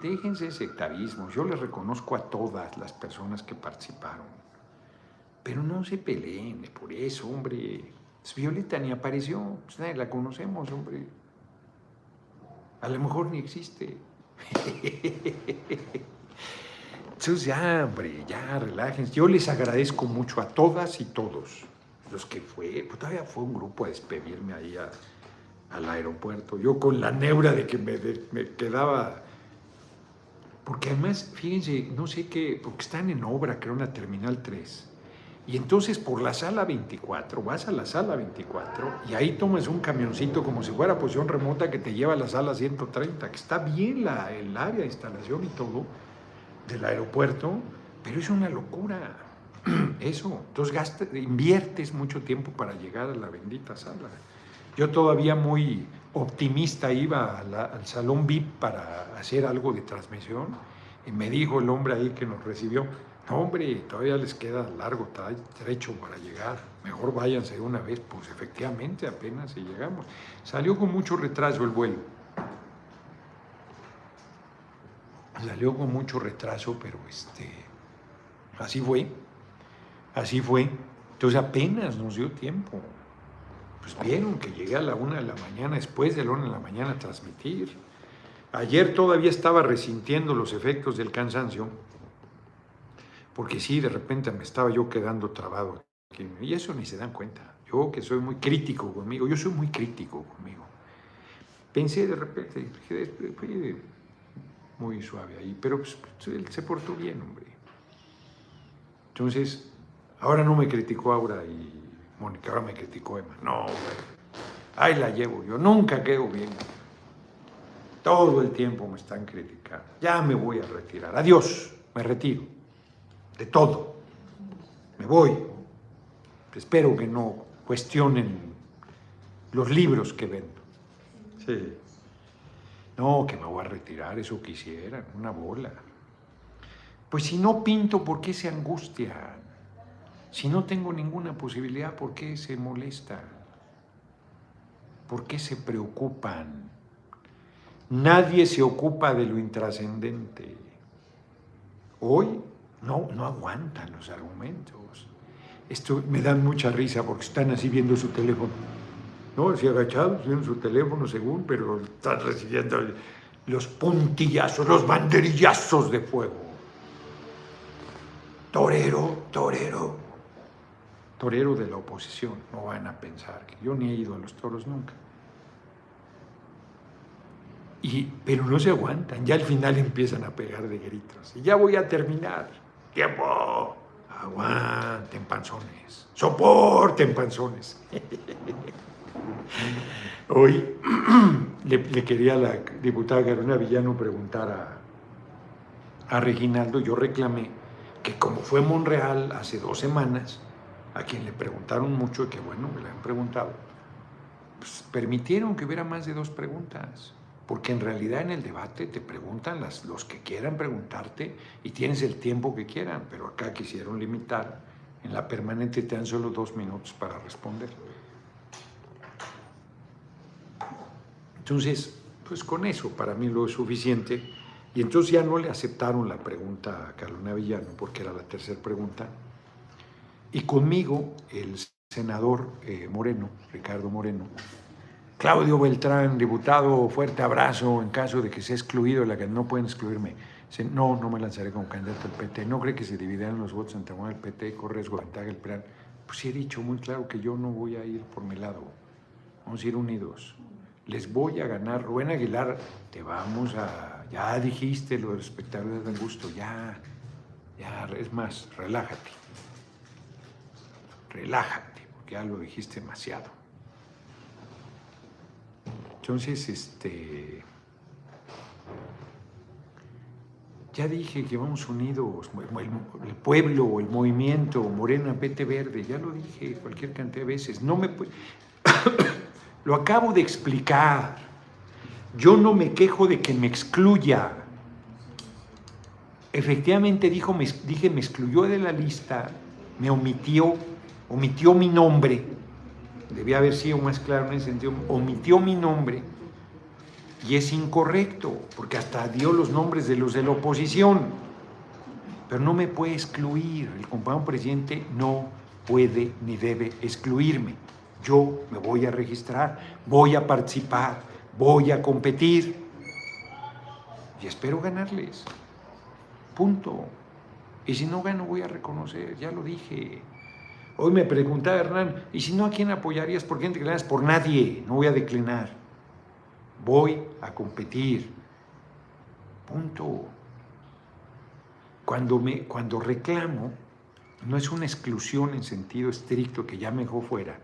Déjense sectarismo. Yo les reconozco a todas las personas que participaron. Pero no se peleen por eso, hombre. Violeta ni apareció, pues nadie la conocemos, hombre. A lo mejor ni existe. Entonces ya, hombre, ya relájense. Yo les agradezco mucho a todas y todos los que fue, pues todavía fue un grupo a despedirme ahí al aeropuerto. Yo con la neura de que me, me quedaba... Porque además, fíjense, no sé qué, porque están en obra, creo, en la Terminal 3. Y entonces por la sala 24, vas a la sala 24 y ahí tomas un camioncito como si fuera posición remota que te lleva a la sala 130, que está bien la, el área de instalación y todo del aeropuerto, pero es una locura. Eso, entonces gastas, inviertes mucho tiempo para llegar a la bendita sala. Yo todavía muy optimista iba al salón VIP para hacer algo de transmisión y me dijo el hombre ahí que nos recibió, hombre, todavía les queda largo trecho para llegar. Mejor váyanse de una vez. Pues efectivamente, apenas si llegamos. Salió con mucho retraso el vuelo. Salió con mucho retraso, pero este, así fue. Así fue. Entonces apenas nos dio tiempo. Pues vieron que llegué a la una de la mañana, después de la una de la mañana a transmitir. Ayer todavía estaba resintiendo los efectos del cansancio porque sí, de repente me estaba yo quedando trabado. Y eso ni se dan cuenta. Yo que soy muy crítico conmigo, yo soy muy crítico conmigo. Pensé de repente, fue muy suave ahí, pero pues, él se portó bien, hombre. Entonces, ahora no me criticó Aura y Mónica, ahora me criticó Emma. No, hombre. Ahí la llevo, yo nunca quedo bien. Todo el tiempo me están criticando. Ya me voy a retirar. Adiós, me retiro de todo. Me voy. Espero que no cuestionen los libros que vendo. Sí. No, que me voy a retirar, eso quisieran, una bola. Pues si no pinto, ¿por qué se angustian? Si no tengo ninguna posibilidad, ¿por qué se molestan? ¿Por qué se preocupan? Nadie se ocupa de lo intrascendente. Hoy no, no aguantan los argumentos. Esto me da mucha risa porque están así viendo su teléfono. ¿No? Así agachados, viendo su teléfono según, pero están recibiendo los puntillazos, los banderillazos de fuego. Torero, torero. Torero de la oposición, no van a pensar que yo ni he ido a los toros nunca. Y, pero no se aguantan, ya al final empiezan a pegar de gritos. Y ya voy a terminar tiempo, aguanten panzones, soporten panzones. Hoy le, quería a la diputada Carolina Villano preguntar a, a Reginaldo, yo reclamé que como fue Monreal hace dos semanas, a quien le preguntaron mucho y que bueno, me le han preguntado, pues permitieron que hubiera más de dos preguntas porque en realidad en el debate te preguntan las, los que quieran preguntarte y tienes el tiempo que quieran, pero acá quisieron limitar, en la permanente te dan solo dos minutos para responder. Entonces, pues con eso para mí lo es suficiente. Y entonces ya no le aceptaron la pregunta a Carolina Villano, porque era la tercera pregunta. Y conmigo, el senador eh, Moreno, Ricardo Moreno, Claudio Beltrán, diputado, fuerte abrazo en caso de que sea excluido, la que no pueden excluirme. no, no me lanzaré como candidato al PT. ¿No cree que se dividirán los votos entre el PT y corre riesgo ventaja el PRAN? Pues he dicho muy claro que yo no voy a ir por mi lado. Vamos a ir unidos. Les voy a ganar. Rubén Aguilar, te vamos a... Ya dijiste lo de los espectadores de gusto, ya, ya, es más, relájate. Relájate, porque ya lo dijiste demasiado. Entonces, este... Ya dije que vamos unidos, el, pueblo, el movimiento, Morena, Pete Verde, ya lo dije cualquier cantidad de veces. No me lo acabo de explicar. Yo no me quejo de que me excluya. Efectivamente dijo, me, dije, me excluyó de la lista, me omitió, omitió mi nombre. Debía haber sido más claro en ese sentido. Omitió mi nombre y es incorrecto, porque hasta dio los nombres de los de la oposición. Pero no me puede excluir, el compañero presidente no puede ni debe excluirme. Yo me voy a registrar, voy a participar, voy a competir y espero ganarles. Punto. Y si no gano, voy a reconocer, ya lo dije. Hoy me preguntaba Hernán, ¿y si no a quién apoyarías? ¿Por quién declinas? Por nadie, no voy a declinar voy a competir. Punto. Cuando, me, cuando reclamo, no es una exclusión en sentido estricto que ya me dejó fuera.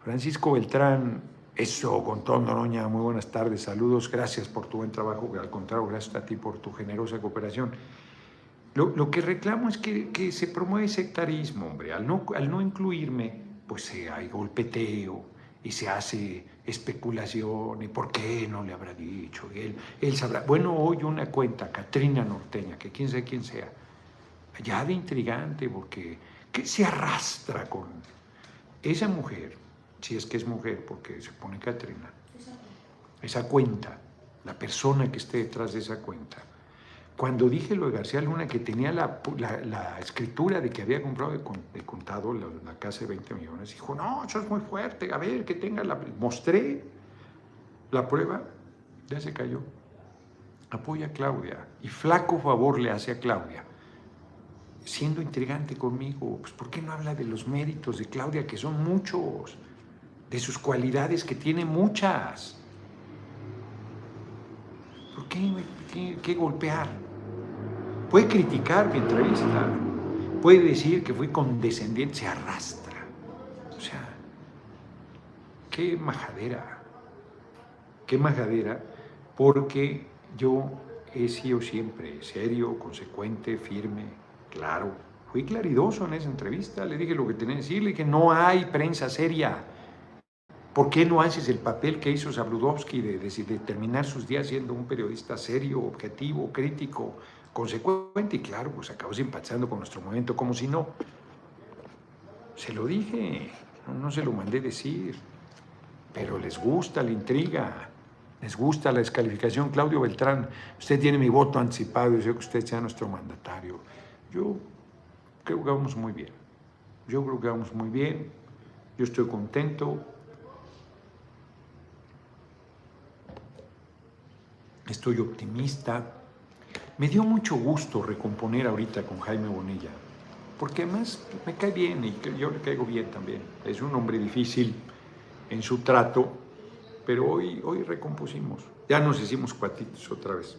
Francisco Beltrán, eso, todo Noroña, muy buenas tardes, saludos, gracias por tu buen trabajo, al contrario, gracias a ti por tu generosa cooperación. Lo, que reclamo es que, se promueve sectarismo, hombre, al no, al no incluirme, pues hay golpeteo y se hace especulación y por qué no le habrá dicho, y él, él sabrá. Bueno, hoy una cuenta, Catrina Norteña, que quién sabe quién sea, ya de intrigante, porque que se arrastra con esa mujer, si es que es mujer, porque se pone Catrina, esa cuenta, la persona que esté detrás de esa cuenta, cuando dije lo de García Luna, que tenía la, escritura de que había comprado de, contado la, casa de 20 millones, dijo, no, eso es muy fuerte, a ver, que tenga la... Mostré la prueba, ya se cayó. Apoya a Claudia y flaco favor le hace a Claudia. Siendo intrigante conmigo, pues ¿por qué no habla de los méritos de Claudia, que son muchos? De sus cualidades, que tiene muchas. ¿Por qué, qué golpear? Puede criticar mi entrevista, puede decir que fui condescendiente, se arrastra. O sea, qué majadera, qué majadera, porque yo he sido siempre serio, consecuente, firme, claro. Fui claridoso en esa entrevista, le dije lo que tenía que decirle, que no hay prensa seria. ¿Por qué no haces el papel que hizo Zabludovsky de, de, de terminar sus días siendo un periodista serio, objetivo, crítico, consecuente y claro, pues acabó simpatizando con nuestro movimiento como si no. Se lo dije, no, se lo mandé decir, pero les gusta la intriga, les gusta la descalificación. Claudio Beltrán, usted tiene mi voto anticipado yo que usted sea nuestro mandatario. Yo creo que vamos muy bien, yo creo que vamos muy bien, yo estoy contento. Estoy optimista, me dio mucho gusto recomponer ahorita con Jaime Bonilla, porque además me cae bien y yo le caigo bien también. Es un hombre difícil en su trato, pero hoy, hoy recompusimos. Ya nos hicimos cuatitos otra vez.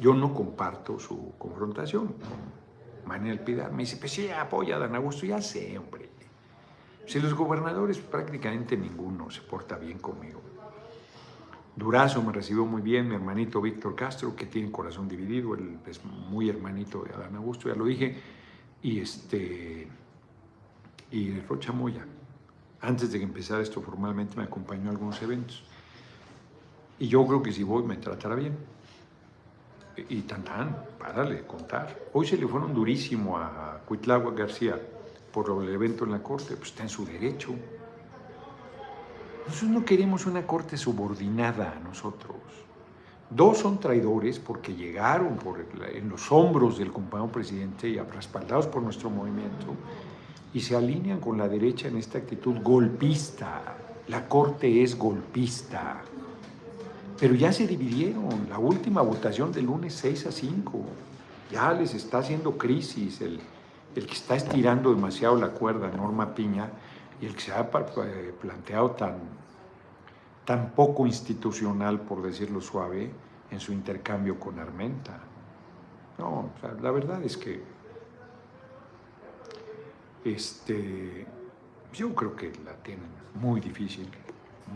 Yo no comparto su confrontación con Manuel Pidar. Me dice, pues sí, apoya a Dan Augusto. Ya sé, hombre. Si los gobernadores prácticamente ninguno se porta bien conmigo. Durazo me recibió muy bien, mi hermanito Víctor Castro, que tiene corazón dividido, es muy hermanito de Adán Augusto, ya lo dije, y, este, y Rocha Moya. Antes de que empezara esto formalmente me acompañó a algunos eventos. Y yo creo que si voy me tratará bien. Y tan tan, párale, contar. Hoy se le fueron durísimo a Cuitlagua García por el evento en la corte, pues está en su derecho. Nosotros no queremos una corte subordinada a nosotros. Dos son traidores porque llegaron en los hombros del compañero presidente y respaldados por nuestro movimiento y se alinean con la derecha en esta actitud golpista. La corte es golpista. Pero ya se dividieron. La última votación del lunes 6 a 5. Ya les está haciendo crisis el, el que está estirando demasiado la cuerda, Norma Piña, y el que se ha eh, planteado tan, tan poco institucional, por decirlo suave, en su intercambio con Armenta. No, la verdad es que este, yo creo que la tienen muy difícil,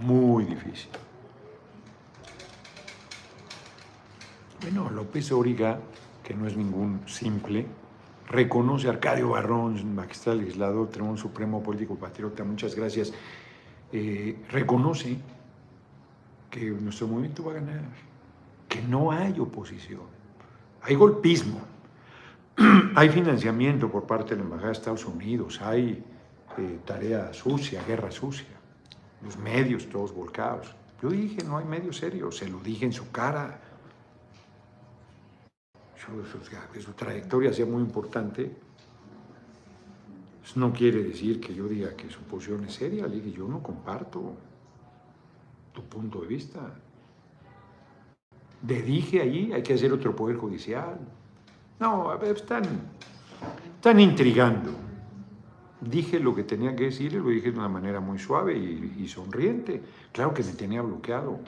muy difícil. Bueno, López Origa, que no es ningún simple, reconoce a Arcadio Barrón, magistral legislador, Tribunal Supremo Político Patriota, muchas gracias, eh, reconoce que nuestro movimiento va a ganar, que no hay oposición, hay golpismo, hay financiamiento por parte de la Embajada de Estados Unidos, hay eh, tarea sucia, guerra sucia, los medios todos volcados. Yo dije, no hay medios serios, se lo dije en su cara, su, su trayectoria sea muy importante, eso no quiere decir que yo diga que su posición es seria, le yo no comparto tu punto de vista. Le dije ahí, hay que hacer otro poder judicial. No, están, están intrigando. Dije lo que tenía que decir lo dije de una manera muy suave y, y sonriente. Claro que me tenía bloqueado.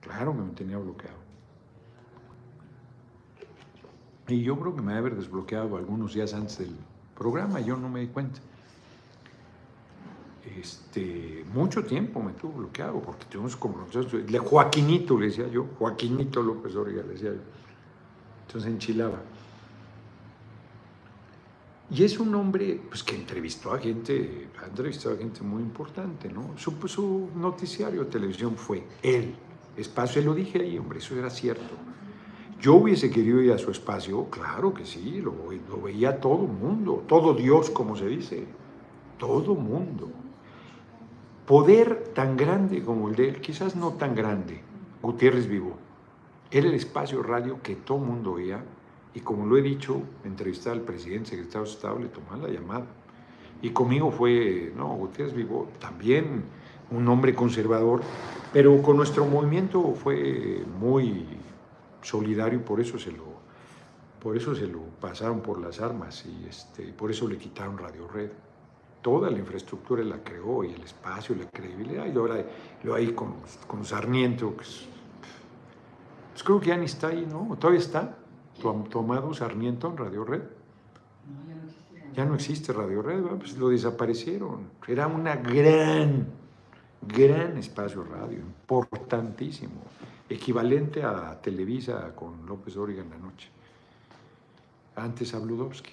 Claro que me tenía bloqueado. Y yo creo que me haber desbloqueado algunos días antes del programa, yo no me di cuenta. Este, mucho tiempo me tuvo bloqueado porque tuvimos como le Joaquinito le decía yo, Joaquinito López Origa le decía yo. Entonces enchilaba. Y es un hombre pues, que entrevistó a gente, ha entrevistado a gente muy importante, ¿no? Su, su noticiario de televisión fue él, espacio, lo dije ahí, hombre, eso era cierto. Yo hubiese querido ir a su espacio, claro que sí, lo, veía todo mundo, todo Dios, como se dice, todo mundo. Poder tan grande como el de él, quizás no tan grande, Gutiérrez Vivo, era el espacio radio que todo mundo veía y como lo he dicho, entrevistar al presidente, secretario de Estado, le tomó la llamada. Y conmigo fue, no, Gutiérrez Vivo, también un hombre conservador, pero con nuestro movimiento fue muy solidario, por eso se lo, por eso se lo pasaron por las armas y este, por eso le quitaron Radio Red. Toda la infraestructura la creó y el espacio, la credibilidad, y ahora lo ahí con, con Sarmiento, pues, pues, creo que ya ni está ahí, ¿no? ¿Todavía está? Tomado Sarmiento en Radio Red. Ya no existe Radio Red, pues lo desaparecieron. Era una gran, gran espacio radio, importantísimo equivalente a Televisa con López Dóriga en la noche. Antes a Bludowski.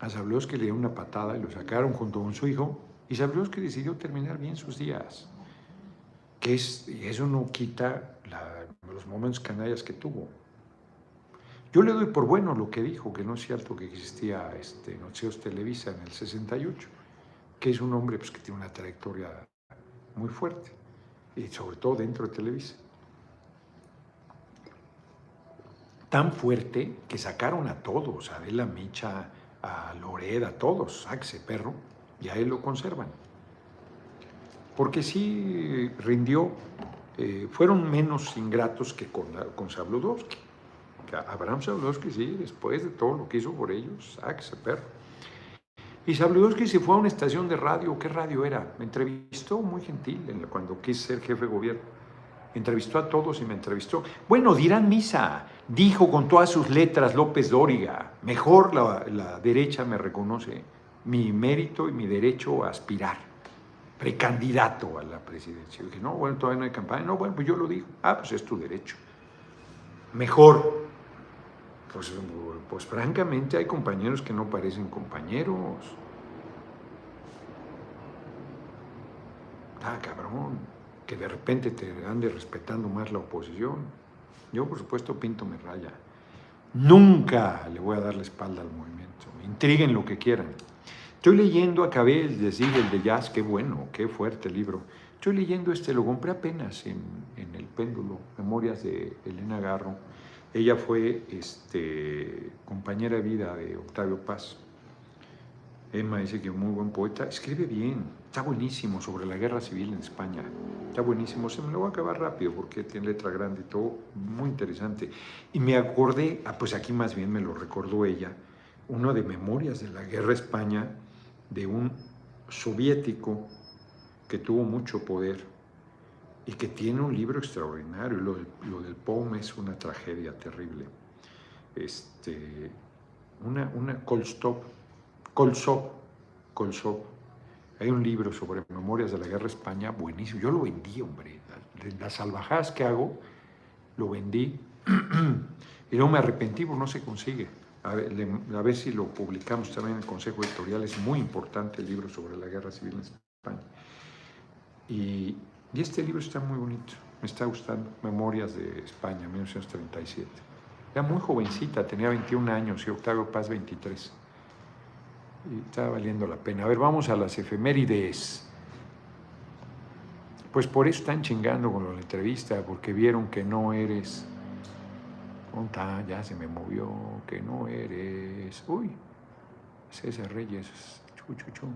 A Zabludowski le dieron una patada y lo sacaron junto con su hijo y Zabludowski decidió terminar bien sus días. Que eso no quita los momentos canallas que tuvo. Yo le doy por bueno lo que dijo, que no es cierto que existía este, Nocheos Televisa en el 68, que es un hombre pues, que tiene una trayectoria muy fuerte, y sobre todo dentro de Televisa. Tan fuerte que sacaron a todos, a Adela Micha, a Loreda, a todos, Axe, perro, y a él lo conservan. Porque sí rindió, eh, fueron menos ingratos que con, con Sabludowski. Abraham Sabludowski, sí, después de todo lo que hizo por ellos, Axe, perro. Y Sabludowski se fue a una estación de radio, ¿qué radio era? Me entrevistó muy gentil cuando quise ser jefe de gobierno entrevistó a todos y me entrevistó. Bueno, dirán misa, dijo con todas sus letras López Dóriga, mejor la, derecha me reconoce mi mérito y mi derecho a aspirar, precandidato a la presidencia. Yo dije, no, bueno, todavía no hay campaña. No, bueno, pues yo lo digo. Ah, pues es tu derecho. Mejor. Pues, pues francamente hay compañeros que no parecen compañeros. Ah, cabrón que de repente te ande respetando más la oposición. Yo, por supuesto, pinto mi raya. Nunca le voy a dar la espalda al movimiento. Intriguen lo que quieran. Estoy leyendo, acabé de decir el de jazz, qué bueno, qué fuerte libro. Estoy leyendo este, lo compré apenas en, en El Péndulo, Memorias de Elena Garro. Ella fue este, compañera de vida de Octavio Paz. Emma dice que es muy buen poeta, escribe bien, Está buenísimo sobre la guerra civil en España. Está buenísimo. Se me lo voy a acabar rápido porque tiene letra grande y todo. Muy interesante. Y me acordé, ah, pues aquí más bien me lo recordó ella, uno de Memorias de la Guerra España de un soviético que tuvo mucho poder y que tiene un libro extraordinario. Lo del, lo POM es una tragedia terrible. Este, una, una Kolstop, Kolsop, Kolsop. Hay un libro sobre memorias de la guerra España, buenísimo. Yo lo vendí, hombre. Las salvajadas que hago, lo vendí. y no me arrepentí porque no se consigue. A ver, si lo publicamos también en el Consejo Editorial. Es muy importante el libro sobre la guerra civil en España. Y, y este libro está muy bonito. Me está gustando. Memorias de España, 1937. Era muy jovencita, tenía 21 años y Octavio Paz 23. Estaba valiendo la pena. A ver, vamos a las efemérides. Pues por eso están chingando con la entrevista, porque vieron que no eres. Conta, ya se me movió, que no eres. Uy, César Reyes, chu, chu, chu.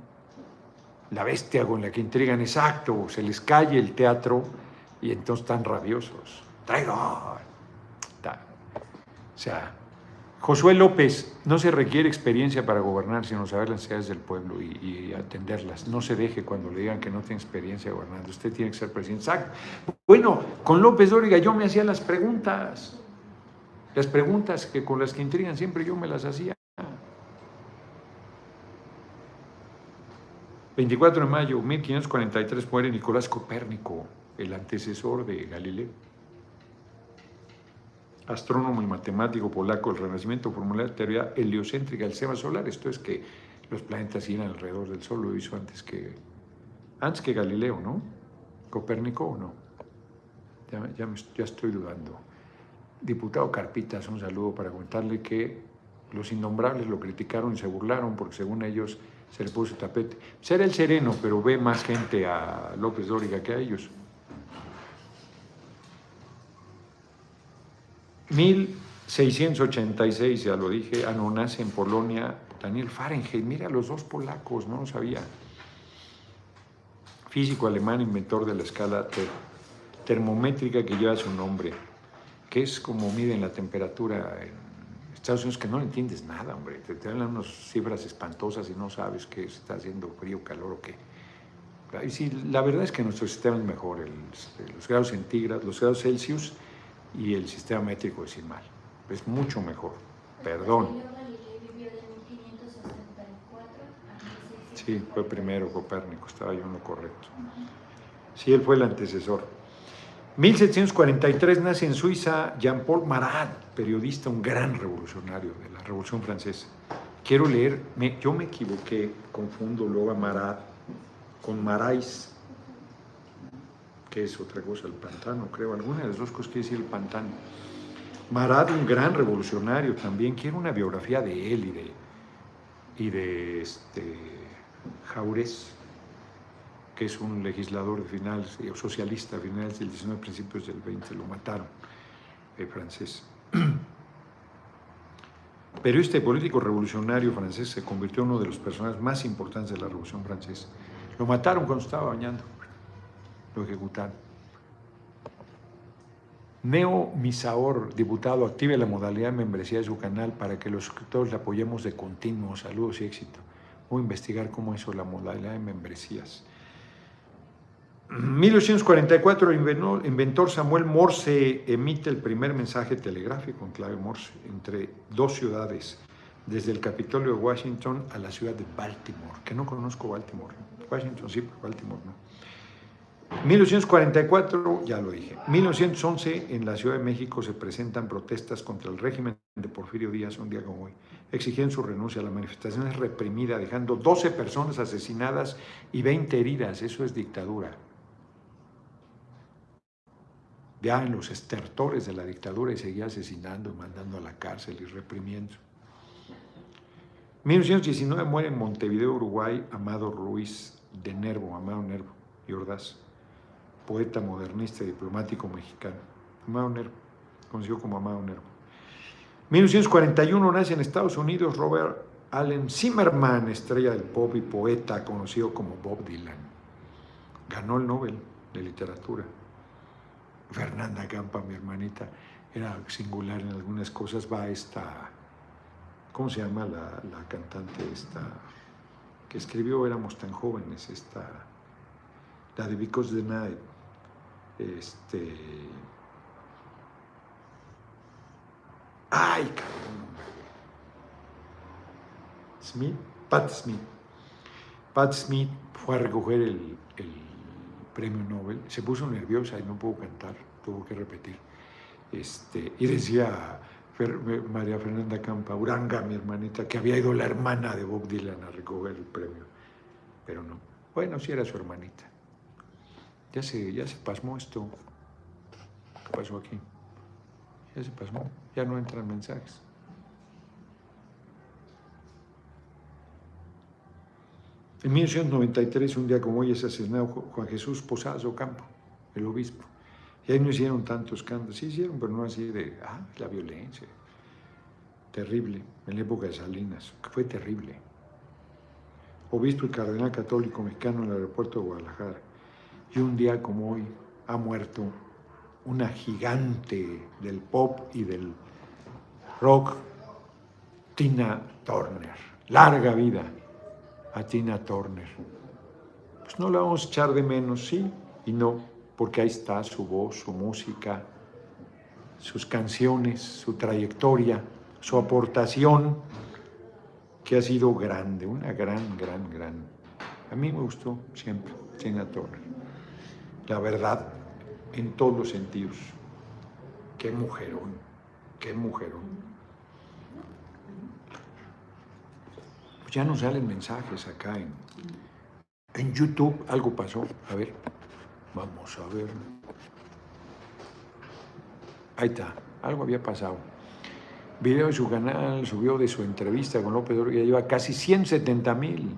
La bestia con la que intrigan, exacto, se les calle el teatro y entonces están rabiosos. Traidor. O sea, Josué López, no se requiere experiencia para gobernar, sino saber las necesidades del pueblo y, atenderlas. No se deje cuando le digan que no tiene experiencia gobernando. Usted tiene que ser presidente. Bueno, con López Dóriga yo me hacía las preguntas. Las preguntas que con las que intrigan siempre yo me las hacía. 24 de mayo 1543 muere Nicolás Copérnico, el antecesor de Galileo astrónomo y matemático polaco del Renacimiento, formuló la teoría heliocéntrica del sistema solar. Esto es que los planetas giran alrededor del Sol, lo hizo antes que, antes que Galileo, ¿no? ¿Copérnico o no? Ya, ya, estoy dudando. Diputado Carpitas, un saludo para contarle que los innombrables lo criticaron y se burlaron porque según ellos se le puso tapete. Será el sereno, pero ve más gente a López Dóriga que a ellos. 1686, ya lo dije, ano nace en Polonia Daniel Fahrenheit. Mira, los dos polacos, no lo sabía. Físico alemán, inventor de la escala termométrica que lleva su nombre, que es como miden la temperatura en Estados Unidos, que no le entiendes nada, hombre. Te, dan unas cifras espantosas y no sabes que está haciendo frío, calor o qué. sí, la verdad es que nuestro sistema es mejor. los grados centígrados, los grados Celsius y el sistema métrico es mal. Es mucho mejor. Perdón. Sí, fue primero Copérnico, estaba yo en lo correcto. Sí, él fue el antecesor. 1743 nace en Suiza Jean-Paul Marat, periodista, un gran revolucionario de la Revolución Francesa. Quiero leer, yo me equivoqué, confundo luego a Marat con Marais, que es otra cosa, el pantano, creo, alguna de las dos cosas quiere decir el pantano. Marat, un gran revolucionario también, quiero una biografía de él y de, y de este, Jaurés, que es un legislador de finales, socialista de finales del 19, principios del 20, lo mataron, el francés. Periodista y político revolucionario francés, se convirtió en uno de los personajes más importantes de la Revolución Francesa. Lo mataron cuando estaba bañando lo ejecutaron. Neo Misaor, diputado, active la modalidad de membresía de su canal para que los suscriptores le apoyemos de continuo. Saludos y éxito. Voy a investigar cómo hizo la modalidad de membresías. 1844, el inventor Samuel Morse emite el primer mensaje telegráfico en clave Morse entre dos ciudades, desde el Capitolio de Washington a la ciudad de Baltimore, que no conozco Baltimore. Washington sí, pero Baltimore no. 1944, ya lo dije. 1911, en la Ciudad de México se presentan protestas contra el régimen de Porfirio Díaz, un día como hoy. Exigen su renuncia. La manifestación es reprimida, dejando 12 personas asesinadas y 20 heridas. Eso es dictadura. Ya en los estertores de la dictadura y seguía asesinando, mandando a la cárcel y reprimiendo. 1919 muere en Montevideo, Uruguay, Amado Ruiz de Nervo, Amado Nervo y Ordaz poeta modernista y diplomático mexicano. Amado Nervo, conocido como Amado Nervo. 1941 nace en Estados Unidos Robert Allen Zimmerman, estrella del pop y poeta conocido como Bob Dylan. Ganó el Nobel de Literatura. Fernanda Campa, mi hermanita, era singular en algunas cosas. Va esta, ¿cómo se llama la, la cantante esta que escribió Éramos tan jóvenes? Esta, la de Because the Night. Este, ay, cabrón. Smith, Pat Smith. Pat Smith fue a recoger el, premio Nobel, se puso nerviosa y no pudo cantar, tuvo que repetir. Este, y decía María Fernanda Campa, Uranga, mi hermanita, que había ido la hermana de Bob Dylan a recoger el premio, pero no. Bueno, sí era su hermanita. Ya se, ya se pasmó esto. ¿Qué pasó aquí? Ya se pasmó, ya no entran mensajes. En 1993, un día como hoy, es asesinado Juan Jesús Posadas Ocampo, el obispo. Y ahí no hicieron tantos escándalos, sí hicieron, pero no así de, ah, la violencia. Terrible, en la época de Salinas, que fue terrible. Obispo y cardenal católico mexicano en el aeropuerto de Guadalajara. Y un día como hoy ha muerto una gigante del pop y del rock, Tina Turner. Larga vida a Tina Turner. Pues no la vamos a echar de menos, sí y no, porque ahí está su voz, su música, sus canciones, su trayectoria, su aportación, que ha sido grande, una gran, gran, gran. A mí me gustó siempre Tina Turner. La verdad, en todos los sentidos. Qué mujerón, qué mujerón. ya no salen mensajes acá en, en YouTube. Algo pasó. A ver, vamos a ver. Ahí está, algo había pasado. Video de su canal, subió de su entrevista con López Obrador, ya lleva casi 170 mil.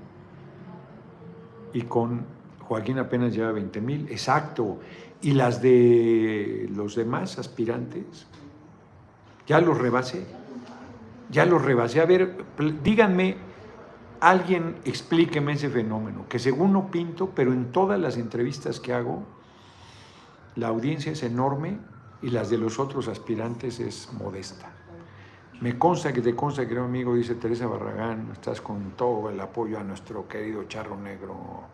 Y con Joaquín apenas lleva 20 mil, exacto. Y las de los demás aspirantes, ya los rebasé. Ya los rebasé. A ver, díganme alguien explíqueme ese fenómeno, que según no pinto, pero en todas las entrevistas que hago, la audiencia es enorme y las de los otros aspirantes es modesta. Me consta que te consta, querido amigo, dice Teresa Barragán, estás con todo el apoyo a nuestro querido Charro Negro,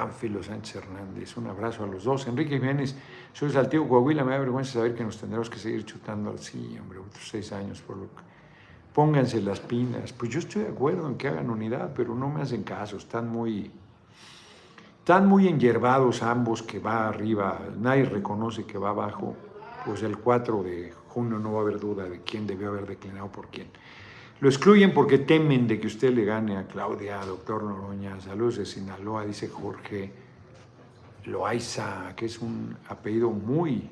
Pánfilo Sánchez Hernández. Un abrazo a los dos. Enrique Jiménez, soy Saltillo, Coahuila, me da vergüenza saber que nos tendremos que seguir chutando así, hombre, otros seis años por lo que pónganse las pinas. Pues yo estoy de acuerdo en que hagan unidad, pero no me hacen caso, están muy, están muy ambos que va arriba, nadie reconoce que va abajo, pues el 4 de junio no va a haber duda de quién debió haber declinado por quién. Lo excluyen porque temen de que usted le gane a Claudia, doctor Noroña, saludos de Sinaloa, dice Jorge Loaiza, que es un apellido muy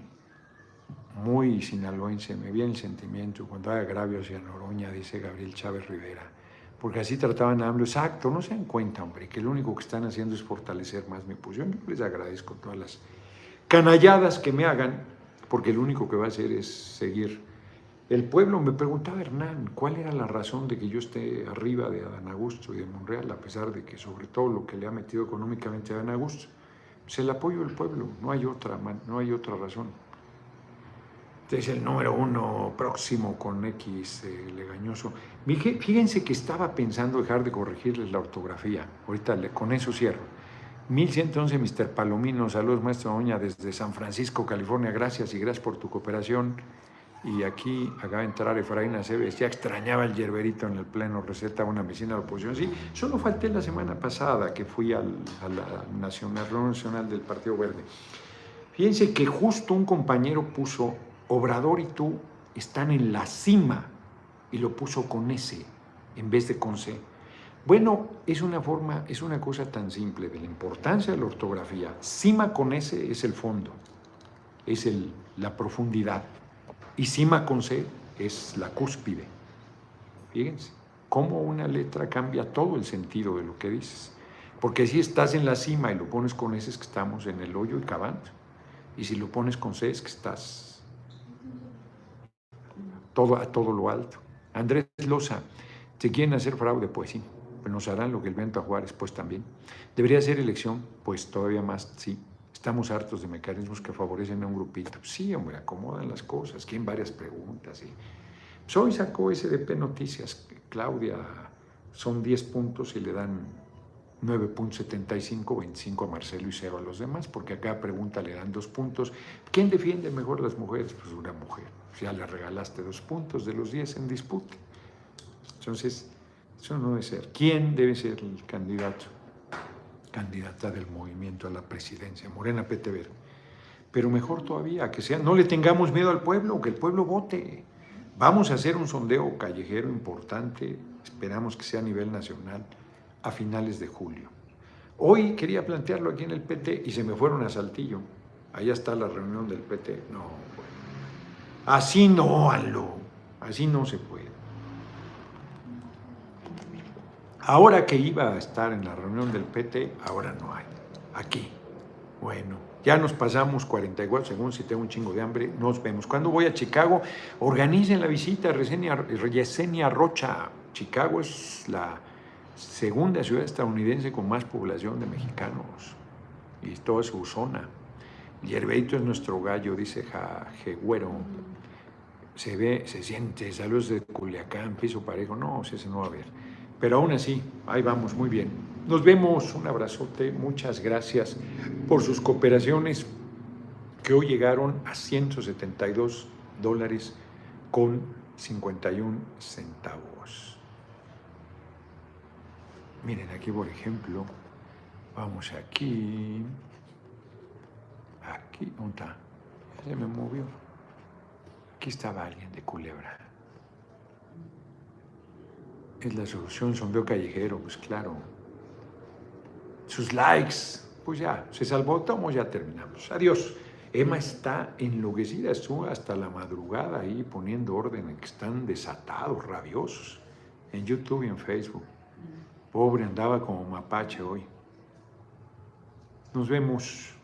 muy sinaloense, me viene el sentimiento cuando hay agravios hacia Noroña, dice Gabriel Chávez Rivera, porque así trataban a AMLO, exacto, no se dan cuenta, hombre, que lo único que están haciendo es fortalecer más mi posición. Yo les agradezco todas las canalladas que me hagan, porque lo único que va a hacer es seguir. El pueblo me preguntaba, Hernán, ¿cuál era la razón de que yo esté arriba de Adán Augusto y de Monreal, a pesar de que sobre todo lo que le ha metido económicamente a Adán Augusto? Pues el apoyo del pueblo, no hay otra, no hay otra razón es el número uno próximo con X eh, legañoso. Fíjense que estaba pensando dejar de corregirles la ortografía. Ahorita con eso cierro. 1111, Mr. Palomino, saludos, maestro Oña, desde San Francisco, California. Gracias y gracias por tu cooperación. Y aquí acaba de entrar Efraín Aceves, ya extrañaba el yerberito en el pleno, receta una medicina de oposición. Sí, solo falté la semana pasada que fui al, a la nacional, nacional del Partido Verde. Fíjense que justo un compañero puso Obrador y tú están en la cima y lo puso con S en vez de con C. Bueno, es una forma, es una cosa tan simple de la importancia de la ortografía. Cima con S es el fondo, es el, la profundidad. Y cima con C es la cúspide. Fíjense, cómo una letra cambia todo el sentido de lo que dices. Porque si estás en la cima y lo pones con S es que estamos en el hoyo y cavando. Y si lo pones con C es que estás todo, a todo lo alto. Andrés Loza, Si quieren hacer fraude, pues sí, pues nos harán lo que el Bento a Juárez, pues también. ¿Debería ser elección? Pues todavía más, sí. Estamos hartos de mecanismos que favorecen a un grupito. Sí, hombre, acomodan las cosas, quieren varias preguntas. Y... Pues hoy sacó SDP Noticias, Claudia, son 10 puntos y le dan 9.75, 25 a Marcelo y 0 a los demás, porque a cada pregunta le dan dos puntos. ¿Quién defiende mejor las mujeres? Pues una mujer. Ya le regalaste dos puntos de los 10 en disputa. Entonces, eso no debe ser. ¿Quién debe ser el candidato? Candidata del movimiento a la presidencia, Morena Petever. Pero mejor todavía, que sea, no le tengamos miedo al pueblo, que el pueblo vote. Vamos a hacer un sondeo callejero importante, esperamos que sea a nivel nacional a finales de julio. Hoy quería plantearlo aquí en el PT y se me fueron a Saltillo. Allá está la reunión del PT. No, Así no, Aló. Así no se puede. Ahora que iba a estar en la reunión del PT, ahora no hay. Aquí. Bueno, ya nos pasamos 44 segundos si tengo un chingo de hambre. Nos vemos. Cuando voy a Chicago, organicen la visita Yesenia Rocha. Chicago es la segunda ciudad estadounidense con más población de mexicanos y toda su zona. Hierbeito es nuestro gallo, dice Jegüero. Se ve, se siente, saludos de Culiacán, piso parejo. No, ese no va a haber. Pero aún así, ahí vamos, muy bien. Nos vemos, un abrazote, muchas gracias por sus cooperaciones que hoy llegaron a 172 dólares con 51 centavos. Miren aquí, por ejemplo, vamos aquí, aquí, ¿dónde está? Se me movió. Aquí estaba alguien de Culebra. Es la solución, sondeo callejero, pues claro. Sus likes, pues ya, se salvó, tomo, ya terminamos. Adiós. Emma está enloquecida, estuvo hasta la madrugada ahí poniendo orden, que están desatados, rabiosos, en YouTube y en Facebook. Pobre, andaba como mapache hoy. Nos vemos.